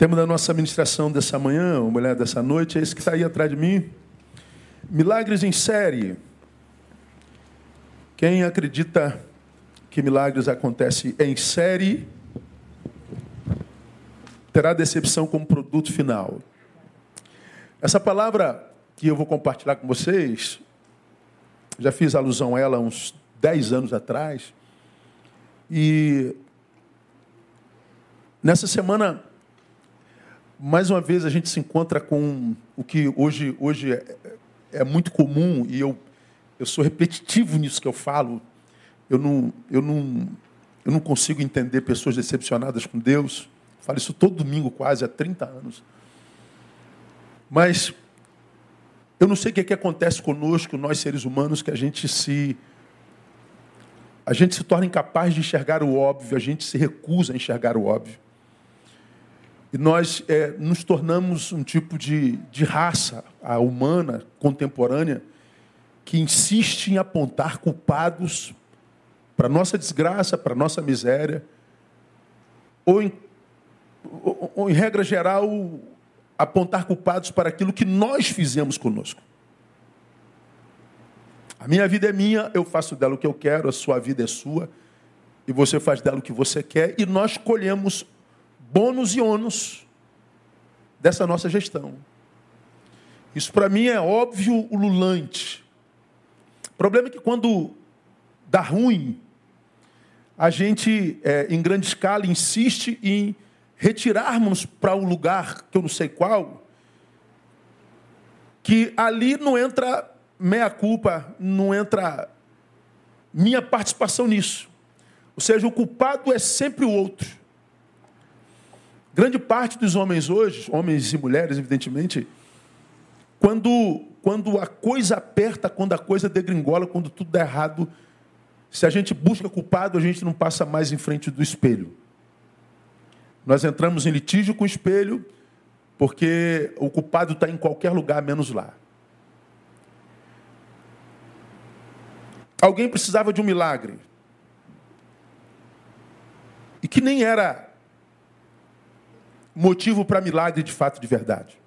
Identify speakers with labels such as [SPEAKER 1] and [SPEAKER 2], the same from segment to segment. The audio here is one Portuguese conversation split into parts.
[SPEAKER 1] tema da nossa ministração dessa manhã, ou mulher dessa noite, é esse que está aí atrás de mim. Milagres em série. Quem acredita que milagres acontecem em série, terá decepção como produto final. Essa palavra que eu vou compartilhar com vocês, já fiz alusão a ela uns 10 anos atrás, e nessa semana mais uma vez a gente se encontra com o que hoje, hoje é, é, muito comum e eu, eu sou repetitivo nisso que eu falo. Eu não, eu, não, eu não consigo entender pessoas decepcionadas com Deus. falo isso todo domingo, quase há 30 anos. Mas eu não sei o que, é que acontece conosco, nós seres humanos, que a gente se. A gente se torna incapaz de enxergar o óbvio, a gente se recusa a enxergar o óbvio. E nós é, nos tornamos um tipo de, de raça, humana, contemporânea, que insiste em apontar culpados para nossa desgraça, para nossa miséria, ou em, ou, ou em regra geral, apontar culpados para aquilo que nós fizemos conosco. A minha vida é minha, eu faço dela o que eu quero, a sua vida é sua, e você faz dela o que você quer, e nós colhemos bônus e ônus dessa nossa gestão. Isso para mim é óbvio ululante. O problema é que quando dá ruim, a gente, é, em grande escala, insiste em retirarmos para um lugar que eu não sei qual, que ali não entra meia culpa, não entra minha participação nisso. Ou seja, o culpado é sempre o outro. Grande parte dos homens hoje, homens e mulheres, evidentemente, quando, quando a coisa aperta, quando a coisa degringola, quando tudo dá errado, se a gente busca culpado, a gente não passa mais em frente do espelho. Nós entramos em litígio com o espelho, porque o culpado está em qualquer lugar, menos lá. Alguém precisava de um milagre. E que nem era motivo para milagre de fato de verdade.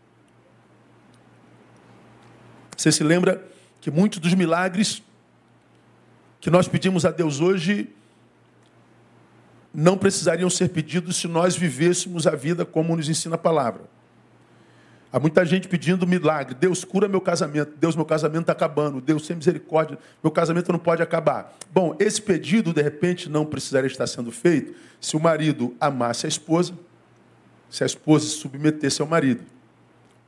[SPEAKER 1] Você se lembra que muitos dos milagres que nós pedimos a Deus hoje não precisariam ser pedidos se nós vivêssemos a vida como nos ensina a palavra. Há muita gente pedindo milagre. Deus cura meu casamento. Deus, meu casamento está acabando. Deus, tem misericórdia. Meu casamento não pode acabar. Bom, esse pedido, de repente, não precisaria estar sendo feito se o marido amasse a esposa se a esposa se submetesse ao marido,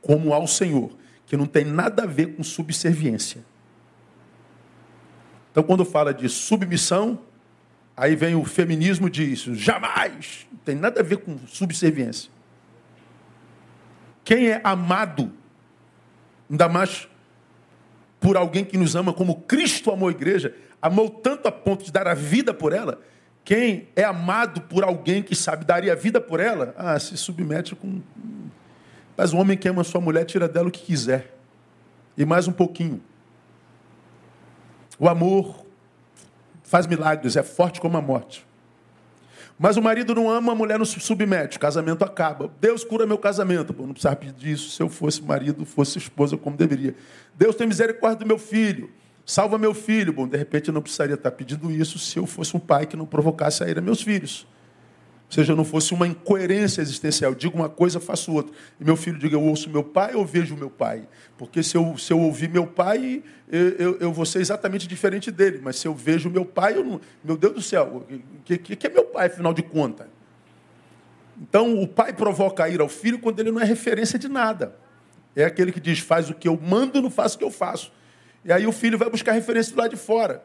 [SPEAKER 1] como ao Senhor, que não tem nada a ver com subserviência. Então, quando fala de submissão, aí vem o feminismo diz jamais, não tem nada a ver com subserviência. Quem é amado, ainda mais por alguém que nos ama como Cristo amou a igreja, amou tanto a ponto de dar a vida por ela, quem é amado por alguém que sabe daria vida por ela, ah, se submete com. Mas o homem que ama sua mulher tira dela o que quiser. E mais um pouquinho. O amor faz milagres, é forte como a morte. Mas o marido não ama, a mulher não se submete, o casamento acaba. Deus cura meu casamento. Pô, não precisava pedir isso se eu fosse marido, fosse esposa como deveria. Deus tem misericórdia do meu filho. Salva meu filho. Bom, de repente eu não precisaria estar pedindo isso se eu fosse um pai que não provocasse a ira meus filhos. Ou seja, não fosse uma incoerência existencial. Eu digo uma coisa, faço outra. E meu filho diga, eu ouço meu pai ou vejo meu pai? Porque se eu, se eu ouvir meu pai, eu, eu, eu vou ser exatamente diferente dele. Mas se eu vejo meu pai, eu não... meu Deus do céu, o que, que, é meu pai, afinal de contas? Então, o pai provoca a ira ao filho quando ele não é referência de nada. É aquele que diz, faz o que eu mando, não faz o que eu faço. E aí o filho vai buscar referência do lado de fora.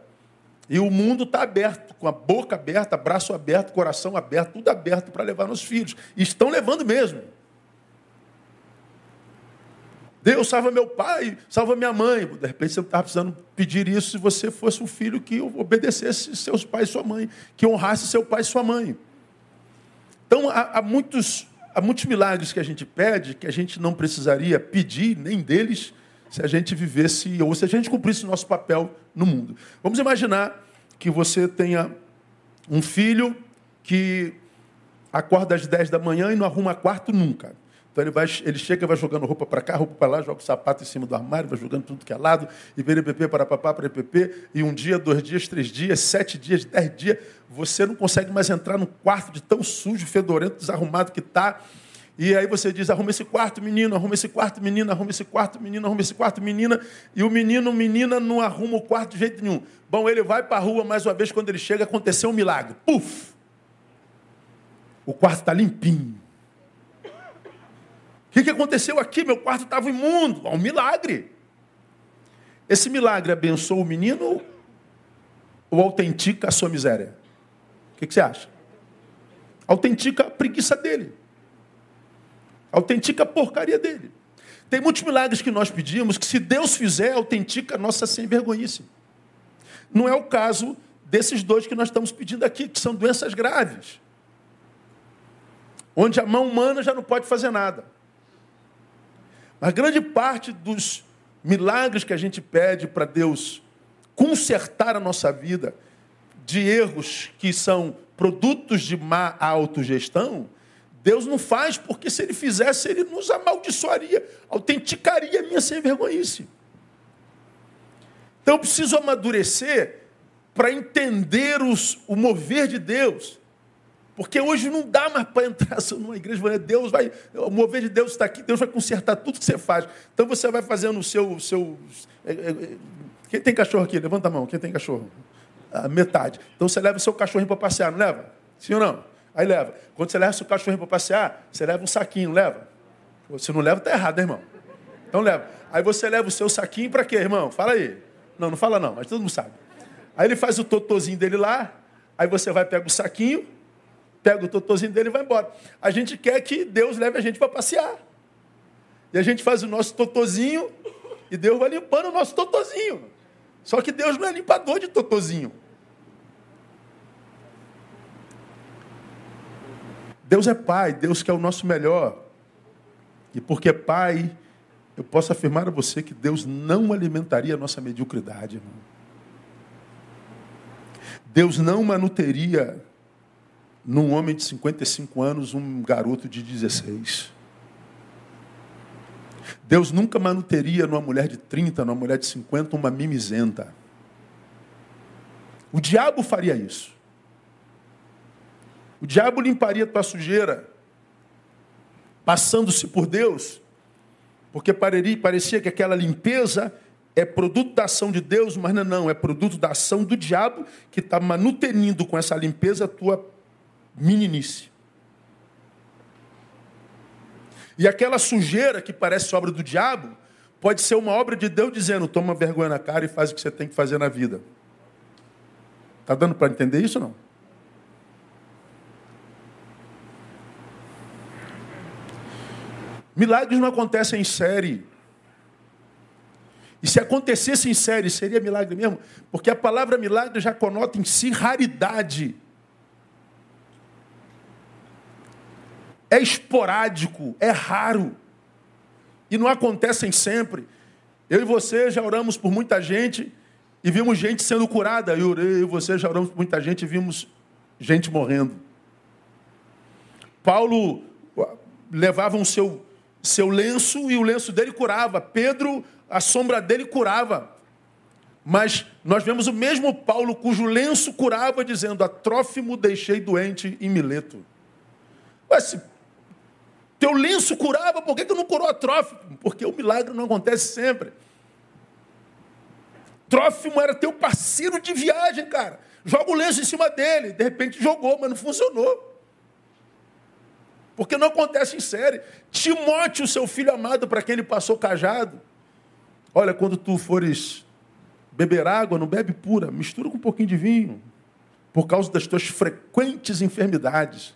[SPEAKER 1] E o mundo está aberto, com a boca aberta, braço aberto, coração aberto, tudo aberto para levar nos filhos. E estão levando mesmo. Deus salva meu pai, salva minha mãe. De repente você estava precisando pedir isso se você fosse um filho que obedecesse seus pais e sua mãe, que honrasse seu pai e sua mãe. Então há, há muitos, há muitos milagres que a gente pede que a gente não precisaria pedir nem deles se a gente vivesse, ou se a gente cumprisse o nosso papel no mundo. Vamos imaginar que você tenha um filho que acorda às 10 da manhã e não arruma quarto nunca. Então ele, vai, ele chega, vai jogando roupa para cá, roupa para lá, joga o sapato em cima do armário, vai jogando tudo que é lado, e PPP para papá, para PPP, e um dia, dois dias, três dias, sete dias, dez dias, você não consegue mais entrar no quarto de tão sujo, fedorento, desarrumado que está. E aí você diz, arruma esse quarto, menino, arruma esse quarto, menina, arruma esse quarto, menino, arruma esse quarto, menina. E o menino, menina, não arruma o quarto de jeito nenhum. Bom, ele vai para a rua mais uma vez, quando ele chega, aconteceu um milagre. Puf! O quarto está limpinho. O que, que aconteceu aqui? Meu quarto estava imundo. Um milagre. Esse milagre abençoa o menino ou autentica a sua miséria? O que, que você acha? Autentica a preguiça dele. Autentica a porcaria dele. Tem muitos milagres que nós pedimos que, se Deus fizer, autentica a nossa sem vergonhice. Não é o caso desses dois que nós estamos pedindo aqui, que são doenças graves. Onde a mão humana já não pode fazer nada. Mas grande parte dos milagres que a gente pede para Deus consertar a nossa vida de erros que são produtos de má autogestão, Deus não faz porque se ele fizesse, ele nos amaldiçoaria, autenticaria a minha sem vergonhice. Então eu preciso amadurecer para entender os, o mover de Deus. Porque hoje não dá mais para entrar numa igreja, Deus vai, o mover de Deus está aqui, Deus vai consertar tudo que você faz. Então você vai fazendo o seu. seu é, é, é, quem tem cachorro aqui? Levanta a mão. Quem tem cachorro? A metade. Então você leva o seu cachorrinho para passear, não leva? Sim ou não? Aí leva. Quando você leva seu cachorrinho para passear, você leva um saquinho, leva? Se não leva, está errado, né, irmão? Então leva. Aí você leva o seu saquinho para quê, irmão? Fala aí. Não, não fala não, mas todo mundo sabe. Aí ele faz o totozinho dele lá, aí você vai pegar o saquinho, pega o totozinho dele e vai embora. A gente quer que Deus leve a gente para passear. E a gente faz o nosso totozinho e Deus vai limpando o nosso totozinho. Só que Deus não é limpador de totozinho. Deus é Pai, Deus quer o nosso melhor. E porque é Pai, eu posso afirmar a você que Deus não alimentaria a nossa mediocridade, irmão. Deus não manuteria num homem de 55 anos, um garoto de 16. Deus nunca manuteria numa mulher de 30, numa mulher de 50, uma mimizenta. O diabo faria isso. O diabo limparia tua sujeira, passando-se por Deus, porque parecia que aquela limpeza é produto da ação de Deus, mas não, não é produto da ação do diabo que está manutenindo com essa limpeza a tua meninice. E aquela sujeira que parece obra do diabo, pode ser uma obra de Deus dizendo: toma vergonha na cara e faz o que você tem que fazer na vida. Está dando para entender isso não? Milagres não acontecem em série. E se acontecesse em série, seria milagre mesmo? Porque a palavra milagre já conota em si raridade. é esporádico, é raro. E não acontecem sempre. Eu e você já oramos por muita gente e vimos gente sendo curada. Eu, e você já oramos por muita gente e vimos gente morrendo. Paulo levava o seu, seu lenço e o lenço dele curava. Pedro, a sombra dele curava. Mas nós vemos o mesmo Paulo cujo lenço curava, dizendo: A Trófimo deixei doente em Mileto. Mas se teu lenço curava, por que, que não curou a Trófimo? Porque o milagre não acontece sempre. Trófimo era teu parceiro de viagem, cara. Joga o lenço em cima dele. De repente jogou, mas não funcionou. Porque não acontece em série. Timóteo, seu filho amado, para quem ele passou cajado. Olha, quando tu fores beber água, não bebe pura, mistura com um pouquinho de vinho. Por causa das tuas frequentes enfermidades.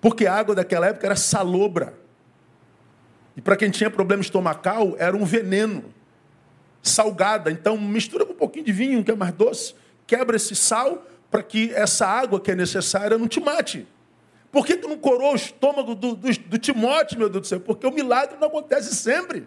[SPEAKER 1] Porque a água daquela época era salobra. E para quem tinha problema estomacal, era um veneno. Salgada. Então, mistura com um pouquinho de vinho, que é mais doce. Quebra esse sal para que essa água que é necessária não te mate. Por que, que não corou o estômago do, do, do Timóteo, meu Deus do céu? Porque o milagre não acontece sempre.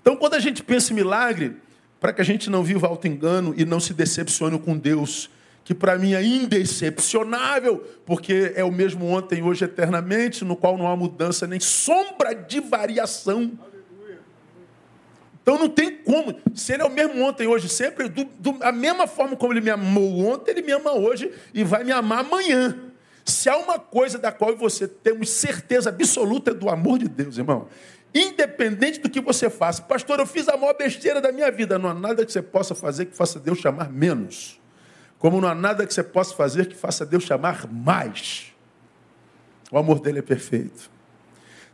[SPEAKER 1] Então, quando a gente pensa em milagre, para que a gente não viva alto engano e não se decepcione com Deus que para mim é indecepcionável, porque é o mesmo ontem, hoje, eternamente, no qual não há mudança nem sombra de variação. Então não tem como. Se ele é o mesmo ontem, hoje, sempre, do, do, a mesma forma como ele me amou ontem, ele me ama hoje e vai me amar amanhã. Se há uma coisa da qual você temos certeza absoluta é do amor de Deus, irmão. Independente do que você faça. Pastor, eu fiz a maior besteira da minha vida. Não há nada que você possa fazer que faça Deus chamar menos. Como não há nada que você possa fazer que faça Deus chamar mais. O amor dele é perfeito.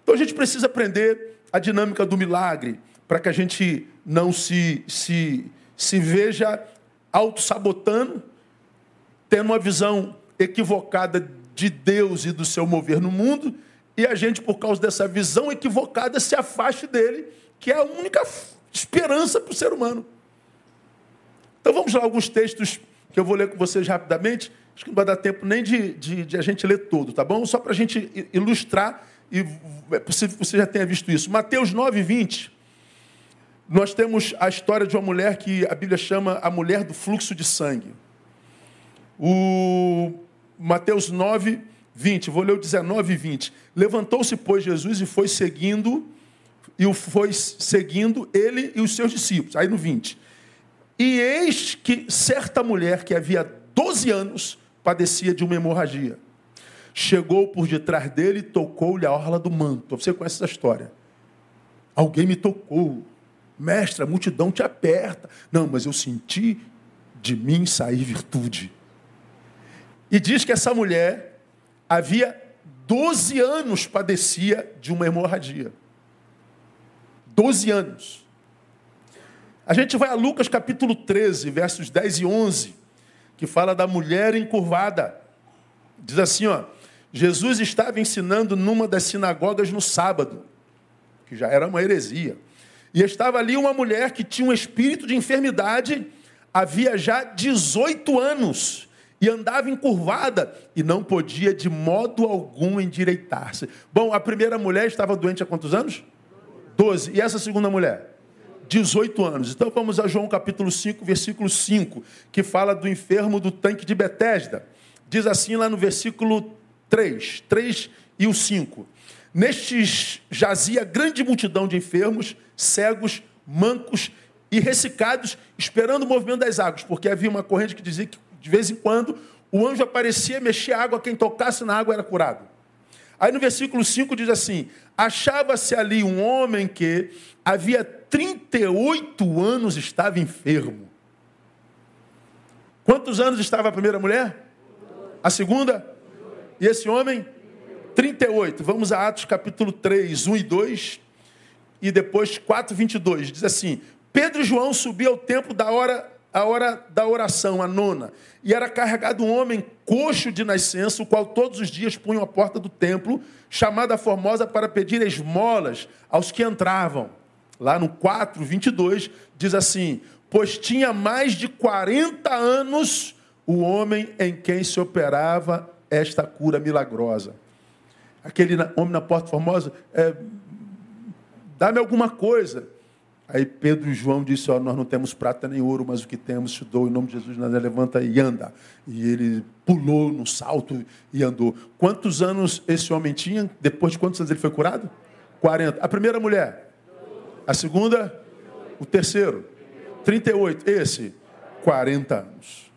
[SPEAKER 1] Então a gente precisa aprender a dinâmica do milagre para que a gente não se, se, se veja auto-sabotando, tendo uma visão equivocada de Deus e do seu mover no mundo, e a gente, por causa dessa visão equivocada, se afaste dele, que é a única esperança para o ser humano. Então vamos lá, alguns textos que eu vou ler com vocês rapidamente. Acho que não vai dar tempo nem de, de, de a gente ler todo, tá bom? Só para a gente ilustrar, e é possível que você já tenha visto isso. Mateus 9, 20 nós temos a história de uma mulher que a Bíblia chama a mulher do fluxo de sangue. O Mateus 9, 20, vou ler o 19 e 20. Levantou-se, pois, Jesus e foi seguindo, e o foi seguindo ele e os seus discípulos. Aí no 20. E eis que certa mulher que havia 12 anos padecia de uma hemorragia. Chegou por detrás dele e tocou-lhe a orla do manto. Você conhece essa história? Alguém me tocou. Mestre, a multidão te aperta. Não, mas eu senti de mim sair virtude. E diz que essa mulher havia 12 anos padecia de uma hemorragia. 12 anos. A gente vai a Lucas capítulo 13, versos 10 e 11, que fala da mulher encurvada. Diz assim, ó: Jesus estava ensinando numa das sinagogas no sábado, que já era uma heresia. E estava ali uma mulher que tinha um espírito de enfermidade, havia já 18 anos, e andava encurvada e não podia de modo algum endireitar-se. Bom, a primeira mulher estava doente há quantos anos? 12. E essa segunda mulher? 18 anos. Então vamos a João capítulo 5, versículo 5, que fala do enfermo do tanque de Betesda. Diz assim lá no versículo 3, 3 e o 5. Nestes jazia grande multidão de enfermos, cegos, mancos e ressecados, esperando o movimento das águas, porque havia uma corrente que dizia que de vez em quando o anjo aparecia, mexia a água, quem tocasse na água era curado. Aí no versículo 5 diz assim: Achava-se ali um homem que havia 38 anos estava enfermo. Quantos anos estava a primeira mulher? A segunda? E esse homem? 38, vamos a Atos capítulo 3, 1 e 2, e depois 4, 22. Diz assim: Pedro e João subiam ao templo da hora, a hora da oração, a nona, e era carregado um homem coxo de nascença, o qual todos os dias punham a porta do templo, chamada Formosa, para pedir esmolas aos que entravam. Lá no 4, 22, diz assim: Pois tinha mais de 40 anos o homem em quem se operava esta cura milagrosa aquele homem na porta formosa, é, dá-me alguma coisa. Aí Pedro e João disse, ó, nós não temos prata nem ouro, mas o que temos te dou, em nome de Jesus, nada levanta e anda. E ele pulou no salto e andou. Quantos anos esse homem tinha? Depois de quantos anos ele foi curado? 40. A primeira mulher? A segunda? O terceiro? 38. Esse? 40 anos.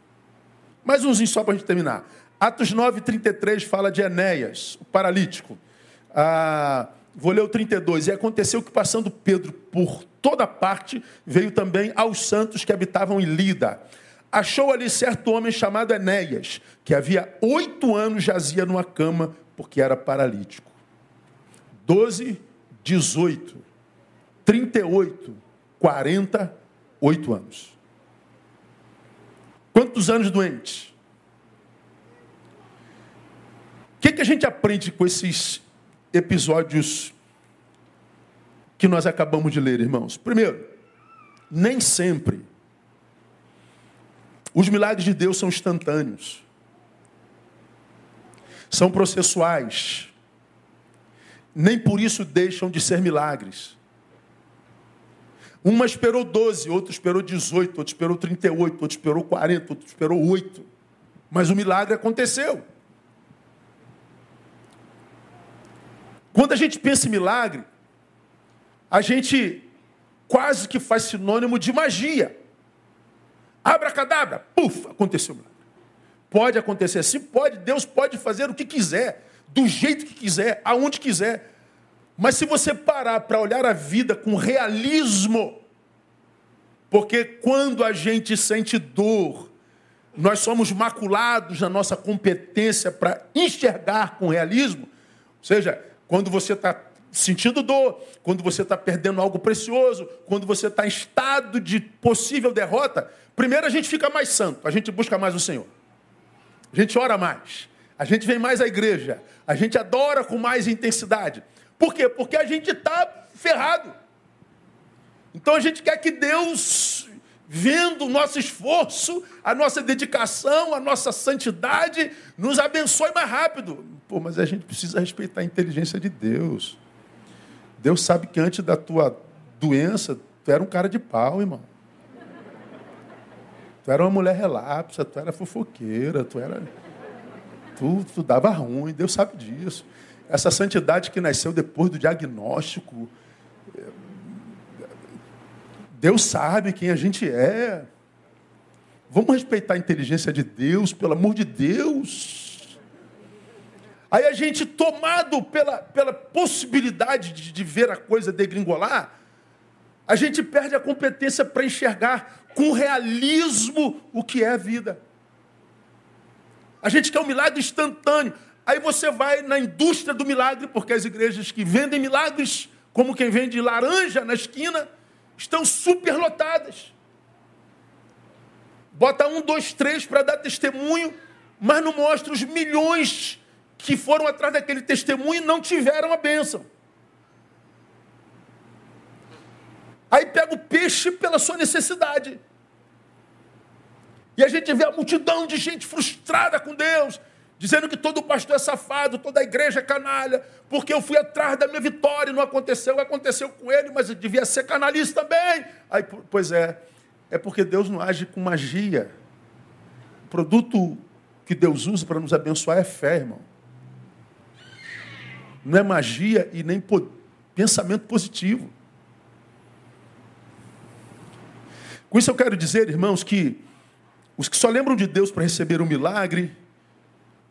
[SPEAKER 1] Mais umzinho só para a gente terminar. Atos 9, 33 fala de Enéas, o paralítico. Ah, vou ler o 32. E aconteceu que, passando Pedro por toda parte, veio também aos santos que habitavam em Lida. Achou ali certo homem chamado Enéas, que havia oito anos jazia numa cama, porque era paralítico. 12, 18, 38, 48 anos. Quantos anos doentes? Que, que a gente aprende com esses episódios que nós acabamos de ler, irmãos? Primeiro, nem sempre os milagres de Deus são instantâneos. São processuais. Nem por isso deixam de ser milagres. Uma esperou 12, outro esperou 18, outro esperou 38, outro esperou 40, outro esperou 8. Mas o milagre aconteceu. Quando a gente pensa em milagre, a gente quase que faz sinônimo de magia. Abracadabra, puf, aconteceu o milagre. Pode acontecer assim? Pode. Deus pode fazer o que quiser, do jeito que quiser, aonde quiser. Mas se você parar para olhar a vida com realismo, porque quando a gente sente dor, nós somos maculados na nossa competência para enxergar com realismo. Ou seja, quando você está sentindo dor, quando você está perdendo algo precioso, quando você está em estado de possível derrota, primeiro a gente fica mais santo, a gente busca mais o Senhor. A gente ora mais, a gente vem mais à igreja, a gente adora com mais intensidade. Por quê? Porque a gente está ferrado. Então a gente quer que Deus, vendo o nosso esforço, a nossa dedicação, a nossa santidade, nos abençoe mais rápido. Pô, mas a gente precisa respeitar a inteligência de Deus. Deus sabe que antes da tua doença, tu era um cara de pau, irmão. Tu era uma mulher relapsa, tu era fofoqueira, tu era. Tu, tu dava ruim, Deus sabe disso. Essa santidade que nasceu depois do diagnóstico. Deus sabe quem a gente é. Vamos respeitar a inteligência de Deus, pelo amor de Deus. Aí a gente, tomado pela, pela possibilidade de, de ver a coisa degringolar, a gente perde a competência para enxergar com realismo o que é a vida. A gente quer um milagre instantâneo. Aí você vai na indústria do milagre, porque as igrejas que vendem milagres, como quem vende laranja na esquina, estão superlotadas. Bota um, dois, três para dar testemunho, mas não mostra os milhões que foram atrás daquele testemunho e não tiveram a bênção. Aí pega o peixe pela sua necessidade. E a gente vê a multidão de gente frustrada com Deus, dizendo que todo pastor é safado, toda a igreja é canalha, porque eu fui atrás da minha vitória não aconteceu, aconteceu com ele, mas devia ser canalista também. Aí, pois é, é porque Deus não age com magia. O produto que Deus usa para nos abençoar é fé, irmão. Não é magia e nem pensamento positivo. Com isso eu quero dizer, irmãos, que os que só lembram de Deus para receber um milagre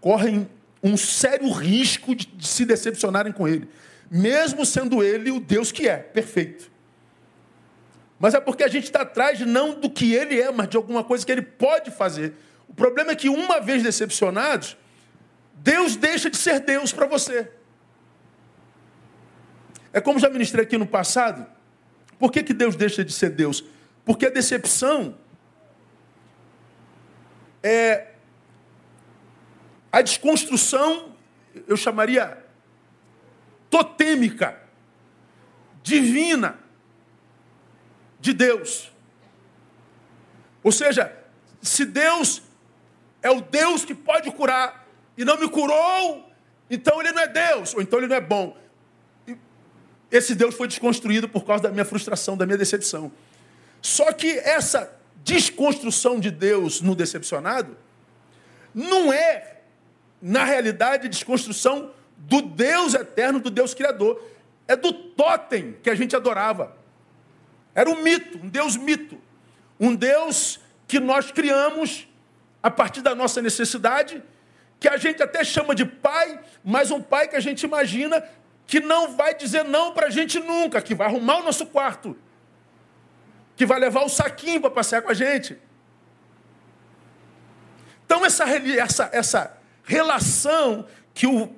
[SPEAKER 1] correm um sério risco de, de se decepcionarem com Ele, mesmo sendo Ele o Deus que é, perfeito. Mas é porque a gente está atrás não do que Ele é, mas de alguma coisa que Ele pode fazer. O problema é que, uma vez decepcionados, Deus deixa de ser Deus para você. É como já ministrei aqui no passado. Por que, que Deus deixa de ser Deus? Porque a decepção é a desconstrução, eu chamaria totêmica, divina de Deus. Ou seja, se Deus é o Deus que pode curar e não me curou, então ele não é Deus, ou então ele não é bom. Esse Deus foi desconstruído por causa da minha frustração, da minha decepção. Só que essa desconstrução de Deus no decepcionado não é, na realidade, desconstrução do Deus eterno, do Deus criador. É do totem que a gente adorava. Era um mito, um Deus mito. Um Deus que nós criamos a partir da nossa necessidade, que a gente até chama de pai, mas um pai que a gente imagina que não vai dizer não para a gente nunca, que vai arrumar o nosso quarto que vai levar o saquinho para passear com a gente. Então, essa, essa, essa relação que o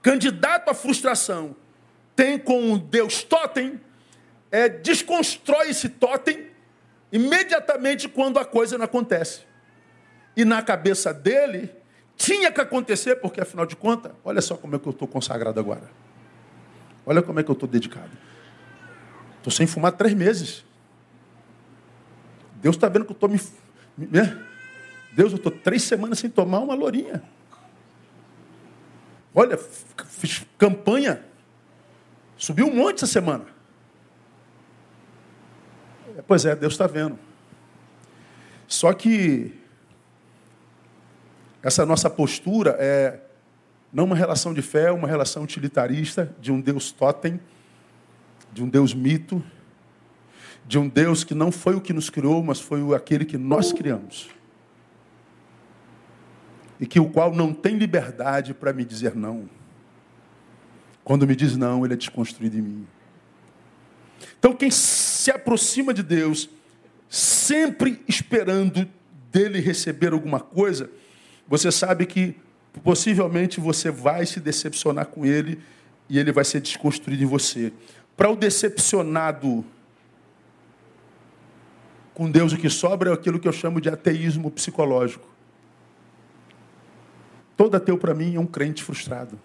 [SPEAKER 1] candidato à frustração tem com o Deus totem, é, desconstrói esse totem imediatamente quando a coisa não acontece. E na cabeça dele, tinha que acontecer, porque afinal de contas, olha só como é que eu estou consagrado agora. Olha como é que eu estou dedicado. Estou sem fumar três meses. Deus está vendo que eu estou me. Né? Deus, eu estou três semanas sem tomar uma lourinha. Olha, fiz campanha. Subiu um monte essa semana. Pois é, Deus está vendo. Só que Essa nossa postura é não uma relação de fé, uma relação utilitarista de um Deus totem, de um Deus mito, de um Deus que não foi o que nos criou, mas foi aquele que nós criamos. E que o qual não tem liberdade para me dizer não. Quando me diz não, ele é desconstruído em mim. Então, quem se aproxima de Deus, sempre esperando dele receber alguma coisa, você sabe que possivelmente você vai se decepcionar com ele e ele vai ser desconstruído em você. Para o decepcionado com Deus, o que sobra é aquilo que eu chamo de ateísmo psicológico. Todo ateu para mim é um crente frustrado.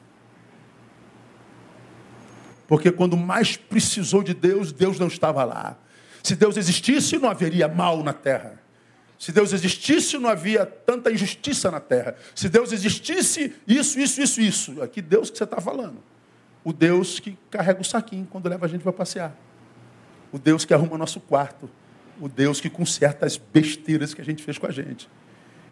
[SPEAKER 1] Porque quando mais precisou de Deus, Deus não estava lá. Se Deus existisse, não haveria mal na terra. Se Deus existisse, não havia tanta injustiça na terra. Se Deus existisse, isso, isso, isso, isso. Aqui Deus que você está falando. O Deus que carrega o saquinho quando leva a gente para passear. O Deus que arruma nosso quarto. O Deus que conserta as besteiras que a gente fez com a gente.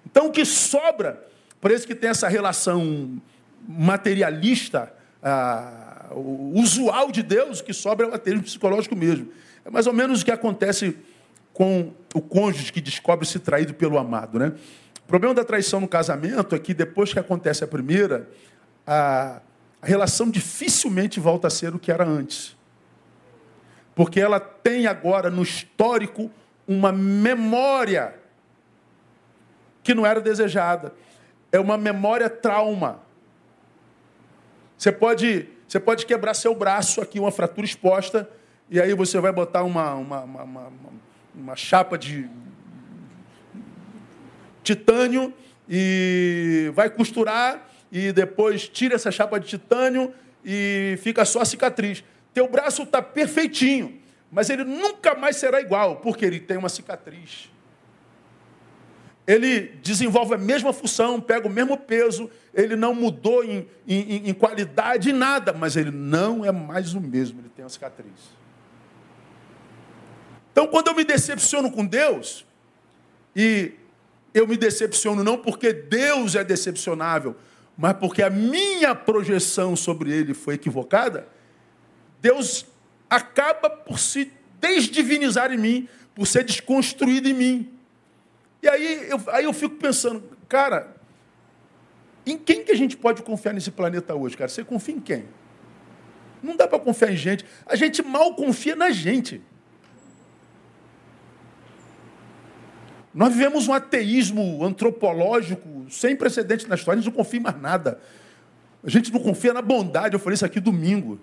[SPEAKER 1] Então o que sobra, por isso que tem essa relação materialista, ah, usual de Deus, que sobra é o ateísmo psicológico mesmo. É mais ou menos o que acontece com o cônjuge que descobre-se traído pelo amado. Né? O problema da traição no casamento é que depois que acontece a primeira, a, a relação dificilmente volta a ser o que era antes. Porque ela tem agora no histórico uma memória que não era desejada. É uma memória trauma. Você pode, você pode quebrar seu braço aqui, uma fratura exposta, e aí você vai botar uma, uma, uma, uma, uma chapa de titânio e vai costurar e depois tira essa chapa de titânio e fica só a cicatriz. Teu braço está perfeitinho, mas ele nunca mais será igual, porque ele tem uma cicatriz. Ele desenvolve a mesma função, pega o mesmo peso, ele não mudou em, em, em qualidade em nada, mas ele não é mais o mesmo, ele tem uma cicatriz. Então, quando eu me decepciono com Deus, e eu me decepciono não porque Deus é decepcionável, mas porque a minha projeção sobre ele foi equivocada, Deus acaba por se desdivinizar em mim, por ser desconstruído em mim. E aí eu, aí eu fico pensando, cara, em quem que a gente pode confiar nesse planeta hoje, cara? Você confia em quem? Não dá para confiar em gente. A gente mal confia na gente. Nós vivemos um ateísmo antropológico sem precedente na história, a gente não confia em mais nada. A gente não confia na bondade. Eu falei isso aqui domingo.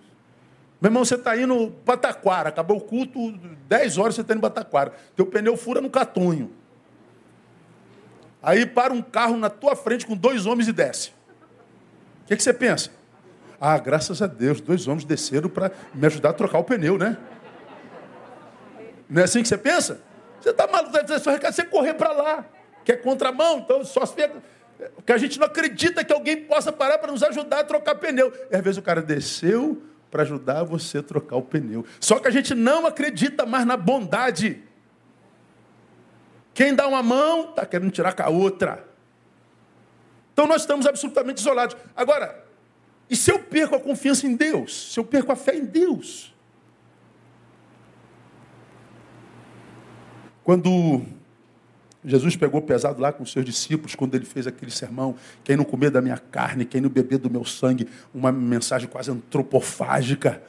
[SPEAKER 1] Meu irmão, você está indo para Taquara, acabou o culto, 10 horas você está indo para Taquara. Teu pneu fura no catunho. Aí para um carro na tua frente com dois homens e desce. O que, que você pensa? Ah, graças a Deus, dois homens desceram para me ajudar a trocar o pneu, né? Não é assim que você pensa? Você está maluco, você correr para lá, que é contramão, então só se Porque a gente não acredita que alguém possa parar para nos ajudar a trocar pneu. E às vezes o cara desceu para ajudar você a trocar o pneu. Só que a gente não acredita mais na bondade. Quem dá uma mão está querendo tirar com a outra. Então nós estamos absolutamente isolados. Agora, e se eu perco a confiança em Deus? Se eu perco a fé em Deus? Quando Jesus pegou pesado lá com os seus discípulos, quando ele fez aquele sermão, quem não comer da minha carne, quem não beber do meu sangue, uma mensagem quase antropofágica.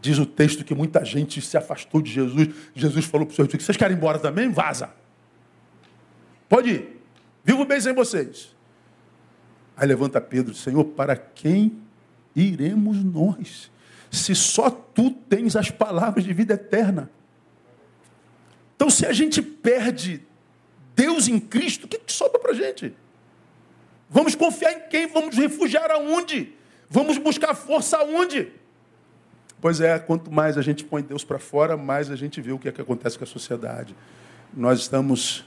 [SPEAKER 1] Diz o texto que muita gente se afastou de Jesus. Jesus falou para os seus vocês querem ir embora também? Vaza. Pode ir. Vivo bem sem vocês. Aí levanta Pedro, Senhor, para quem iremos nós? Se só tu tens as palavras de vida eterna. Então, se a gente perde Deus em Cristo, o que, que sobra para a gente? Vamos confiar em quem? Vamos refugiar aonde? Vamos buscar força aonde? Pois é, quanto mais a gente põe Deus para fora, mais a gente vê o que é que acontece com a sociedade. Nós estamos,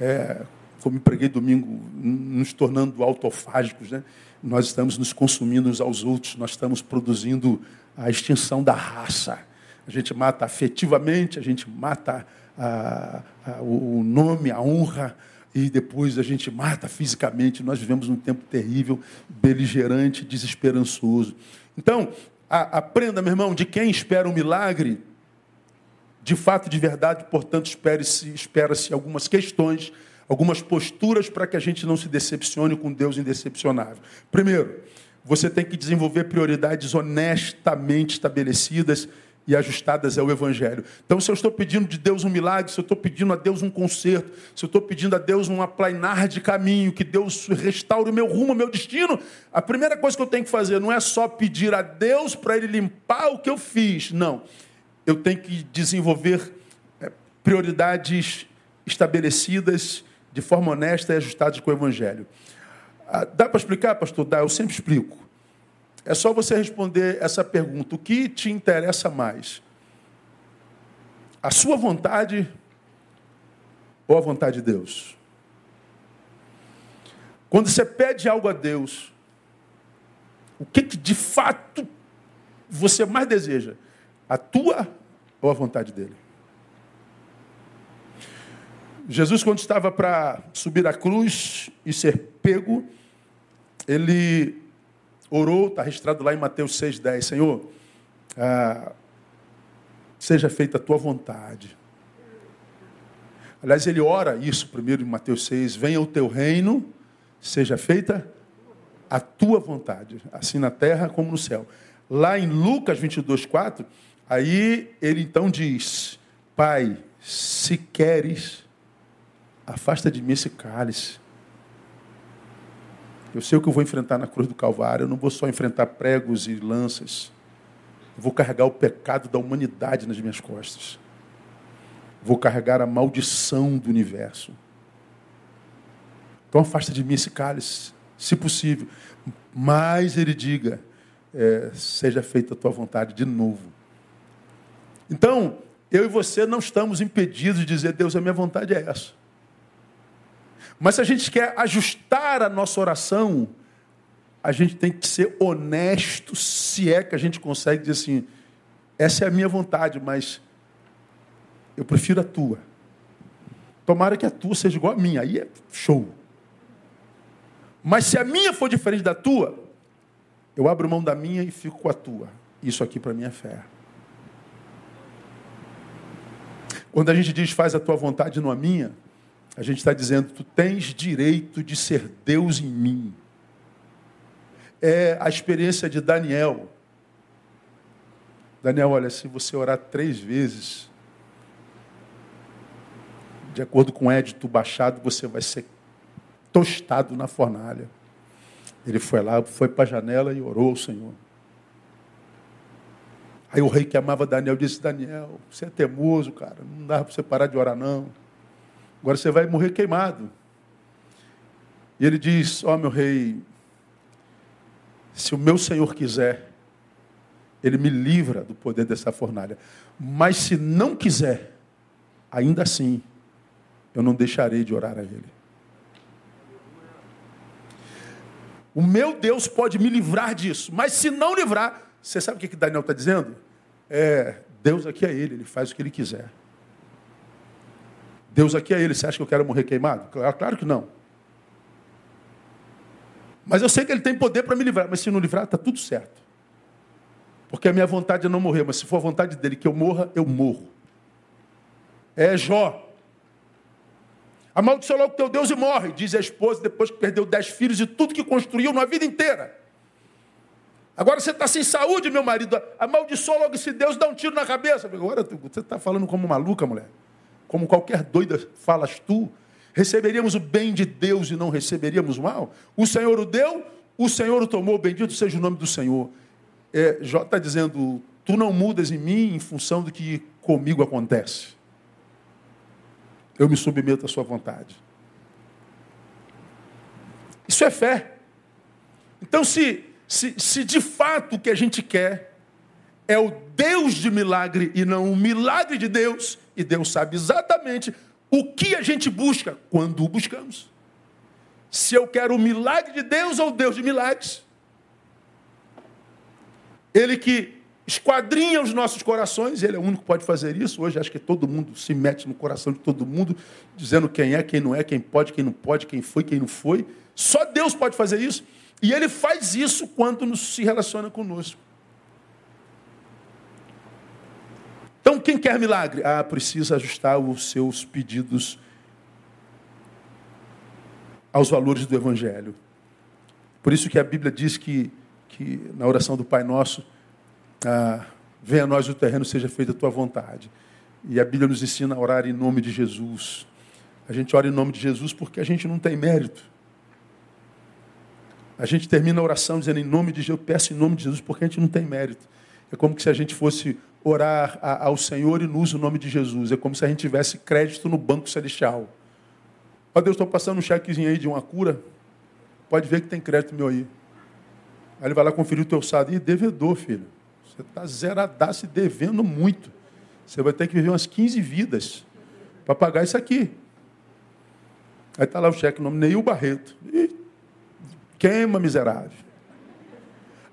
[SPEAKER 1] é, como preguei domingo, nos tornando autofágicos, né? Nós estamos nos consumindo uns aos outros, nós estamos produzindo a extinção da raça. A gente mata afetivamente, a gente mata a, a, o nome, a honra, e depois a gente mata fisicamente. Nós vivemos um tempo terrível, beligerante, desesperançoso. Então, aprenda, meu irmão, de quem espera um milagre, de fato, de verdade, portanto, espera-se algumas questões, algumas posturas para que a gente não se decepcione com Deus indecepcionável. Primeiro, você tem que desenvolver prioridades honestamente estabelecidas e ajustadas ao Evangelho. Então, se eu estou pedindo de Deus um milagre, se eu estou pedindo a Deus um conserto, se eu estou pedindo a Deus um aplainar de caminho, que Deus restaure o meu rumo, o meu destino, a primeira coisa que eu tenho que fazer não é só pedir a Deus para Ele limpar o que eu fiz. Não. Eu tenho que desenvolver é, prioridades estabelecidas de forma honesta e ajustadas com o Evangelho. Ah, dá para explicar, pastor? Dá, eu sempre explico. É só você responder essa pergunta: o que te interessa mais? A sua vontade ou a vontade de Deus? Quando você pede algo a Deus, o que, que de fato você mais deseja? A tua ou a vontade dele? Jesus, quando estava para subir a cruz e ser pego, ele orou, está registrado lá em Mateus 6,10, Senhor, ah, seja feita a tua vontade. Aliás, ele ora isso primeiro em Mateus 6, venha o teu reino, seja feita a tua vontade, assim na terra como no céu. Lá em Lucas 22, 4, aí ele então diz, Pai, se queres, afasta de mim esse cálice. Eu sei o que eu vou enfrentar na cruz do Calvário. Eu não vou só enfrentar pregos e lanças. Eu vou carregar o pecado da humanidade nas minhas costas. Vou carregar a maldição do universo. Então afasta de mim esse cálice, se possível. Mas ele diga, é, seja feita a tua vontade de novo. Então, eu e você não estamos impedidos de dizer, Deus, a minha vontade é essa. Mas se a gente quer ajustar a nossa oração, a gente tem que ser honesto, se é que a gente consegue dizer assim: essa é a minha vontade, mas eu prefiro a tua. Tomara que a tua seja igual a minha, aí é show. Mas se a minha for diferente da tua, eu abro mão da minha e fico com a tua. Isso aqui para mim é fé. Quando a gente diz faz a tua vontade não a minha, a gente está dizendo: tu tens direito de ser Deus em mim. É a experiência de Daniel. Daniel, olha, se você orar três vezes, de acordo com o édito baixado, você vai ser tostado na fornalha. Ele foi lá, foi para a janela e orou ao Senhor. Aí o rei que amava Daniel disse: Daniel, você é teimoso, cara, não dá para você parar de orar, não. Agora você vai morrer queimado. E ele diz: Ó oh, meu rei, se o meu senhor quiser, ele me livra do poder dessa fornalha. Mas se não quiser, ainda assim, eu não deixarei de orar a ele. O meu Deus pode me livrar disso, mas se não livrar, você sabe o que Daniel está dizendo? É, Deus aqui é ele, ele faz o que ele quiser. Deus aqui é ele. Você acha que eu quero morrer queimado? Claro que não. Mas eu sei que ele tem poder para me livrar. Mas se não livrar, está tudo certo. Porque a minha vontade é não morrer. Mas se for a vontade dele que eu morra, eu morro. É Jó. Amaldiçoa logo teu Deus e morre, diz a esposa depois que perdeu dez filhos e tudo que construiu na vida inteira. Agora você está sem saúde, meu marido. Amaldiçoa logo esse Deus, dá um tiro na cabeça. Agora você está falando como maluca, mulher como qualquer doida falas tu, receberíamos o bem de Deus e não receberíamos o mal? O Senhor o deu, o Senhor o tomou, bendito seja o nome do Senhor. É, Jó está dizendo, tu não mudas em mim em função do que comigo acontece. Eu me submeto à sua vontade. Isso é fé. Então, se, se, se de fato o que a gente quer é o Deus de milagre e não o milagre de Deus, e Deus sabe exatamente o que a gente busca quando o buscamos. Se eu quero o milagre de Deus ou Deus de milagres. Ele que esquadrinha os nossos corações, ele é o único que pode fazer isso. Hoje acho que todo mundo se mete no coração de todo mundo, dizendo quem é, quem não é, quem pode, quem não pode, quem foi, quem não foi. Só Deus pode fazer isso. E ele faz isso quando se relaciona conosco. Então, quem quer milagre? Ah, precisa ajustar os seus pedidos aos valores do Evangelho. Por isso que a Bíblia diz que, que na oração do Pai Nosso, ah, venha a nós o terreno, seja feita a tua vontade. E a Bíblia nos ensina a orar em nome de Jesus. A gente ora em nome de Jesus porque a gente não tem mérito. A gente termina a oração dizendo em nome de Jesus, eu peço em nome de Jesus porque a gente não tem mérito. É como se a gente fosse orar ao Senhor e não usa o nome de Jesus. É como se a gente tivesse crédito no banco celestial. Ó Deus, estou passando um chequezinho aí de uma cura. Pode ver que tem crédito meu aí. Aí ele vai lá conferir o teu saldo. Ih, devedor, filho. Você está zeradaço e devendo muito. Você vai ter que viver umas 15 vidas para pagar isso aqui. Aí está lá o cheque, nome Neil Barreto. Ih, queima, miserável.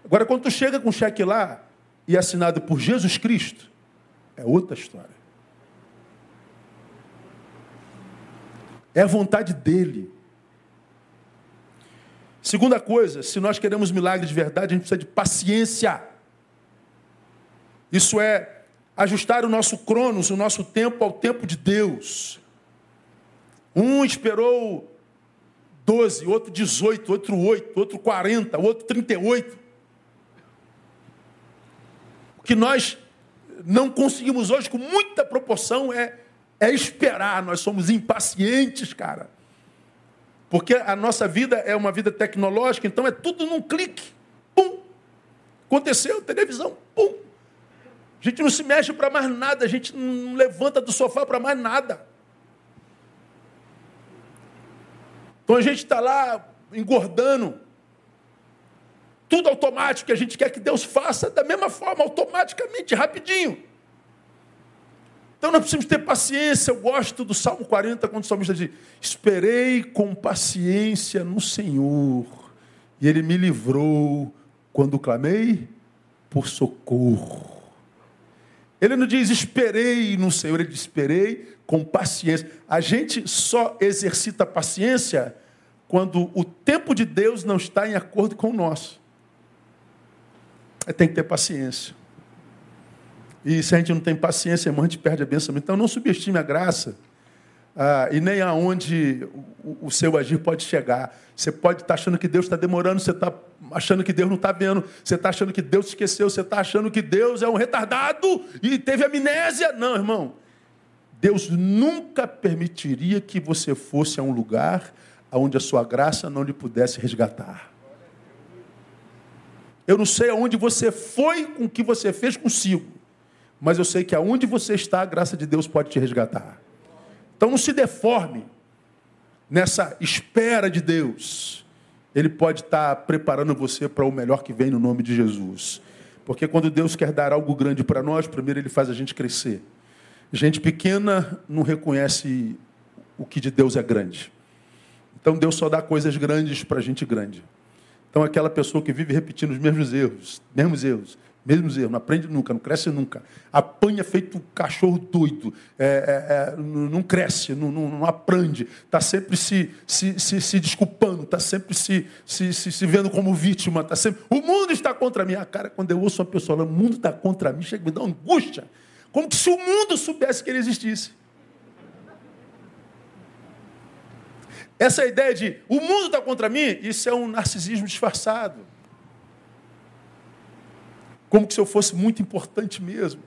[SPEAKER 1] Agora, quando tu chega com o cheque lá e assinado por Jesus Cristo, é outra história. É a vontade dele. Segunda coisa, se nós queremos milagre de verdade, a gente precisa de paciência. Isso é ajustar o nosso cronos, o nosso tempo ao tempo de Deus. Um esperou 12, outro 18, outro 8, outro 40, outro 38. Que nós não conseguimos hoje com muita proporção é é esperar, nós somos impacientes, cara. Porque a nossa vida é uma vida tecnológica, então é tudo num clique. Pum! Aconteceu, televisão, pum! A gente não se mexe para mais nada, a gente não levanta do sofá para mais nada. Então a gente está lá engordando. Tudo automático, a gente quer que Deus faça da mesma forma, automaticamente, rapidinho. Então nós precisamos ter paciência. Eu gosto do Salmo 40, quando o salmista diz: Esperei com paciência no Senhor, e Ele me livrou quando clamei por socorro. Ele não diz esperei no Senhor, ele diz esperei com paciência. A gente só exercita paciência quando o tempo de Deus não está em acordo com o nosso. Tem que ter paciência. E se a gente não tem paciência, irmão, a gente perde a bênção. Então não subestime a graça. Ah, e nem aonde o, o, seu agir pode chegar. Você pode estar tá achando que Deus está demorando, você está achando que Deus não está vendo, você está achando que Deus esqueceu, você está achando que Deus é um retardado e teve amnésia. Não, irmão. Deus nunca permitiria que você fosse a um lugar onde a sua graça não lhe pudesse resgatar. Eu não sei aonde você foi com o que você fez consigo mas eu sei que aonde você está, a graça de Deus pode te resgatar. Então não se deforme nessa espera de Deus. Ele pode estar preparando você para o melhor que vem no nome de Jesus. Porque quando Deus quer dar algo grande para nós, primeiro ele faz a gente crescer. Gente pequena não reconhece o que de Deus é grande. Então Deus só dá coisas grandes para gente grande. Então aquela pessoa que vive repetindo os mesmos erros, mesmos erros, Mesmos erros, não aprende nunca, não cresce nunca. Apanha feito cachorro doido, é, é, é, não cresce, não, não, não aprende, está sempre se, se, se, se desculpando, está sempre se, se, se, se, vendo como vítima, está sempre. O mundo está contra mim. A cara, quando eu ouço uma pessoa falando, o mundo está contra mim, chega a me dar angústia. Como se o mundo soubesse que ele existisse. Essa ideia de o mundo está contra mim, isso é um narcisismo disfarçado. Como que se eu fosse muito importante mesmo.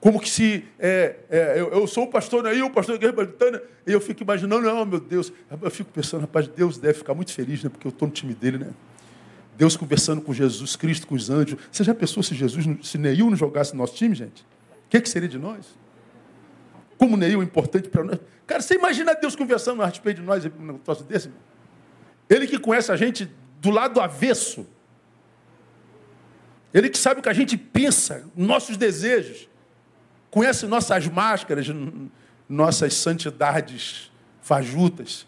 [SPEAKER 1] Como que se é, é, eu, eu, sou o pastor aí, o pastor da igreja e eu fico imaginando, não, meu Deus, eu fico pensando, rapaz, Deus deve ficar muito feliz, né? Porque eu estou no time dele, né? Deus conversando com Jesus Cristo, com os anjos. Você já pensou se Jesus, se Neil não jogasse no nosso time, gente? O que, que seria de nós? Como Neil é importante para nós. Cara, você imagina Deus conversando a respeito de nós num troço desse? Ele que conhece a gente do lado avesso. Ele que sabe o que a gente pensa, nossos desejos, conhece nossas máscaras, nossas santidades fajutas.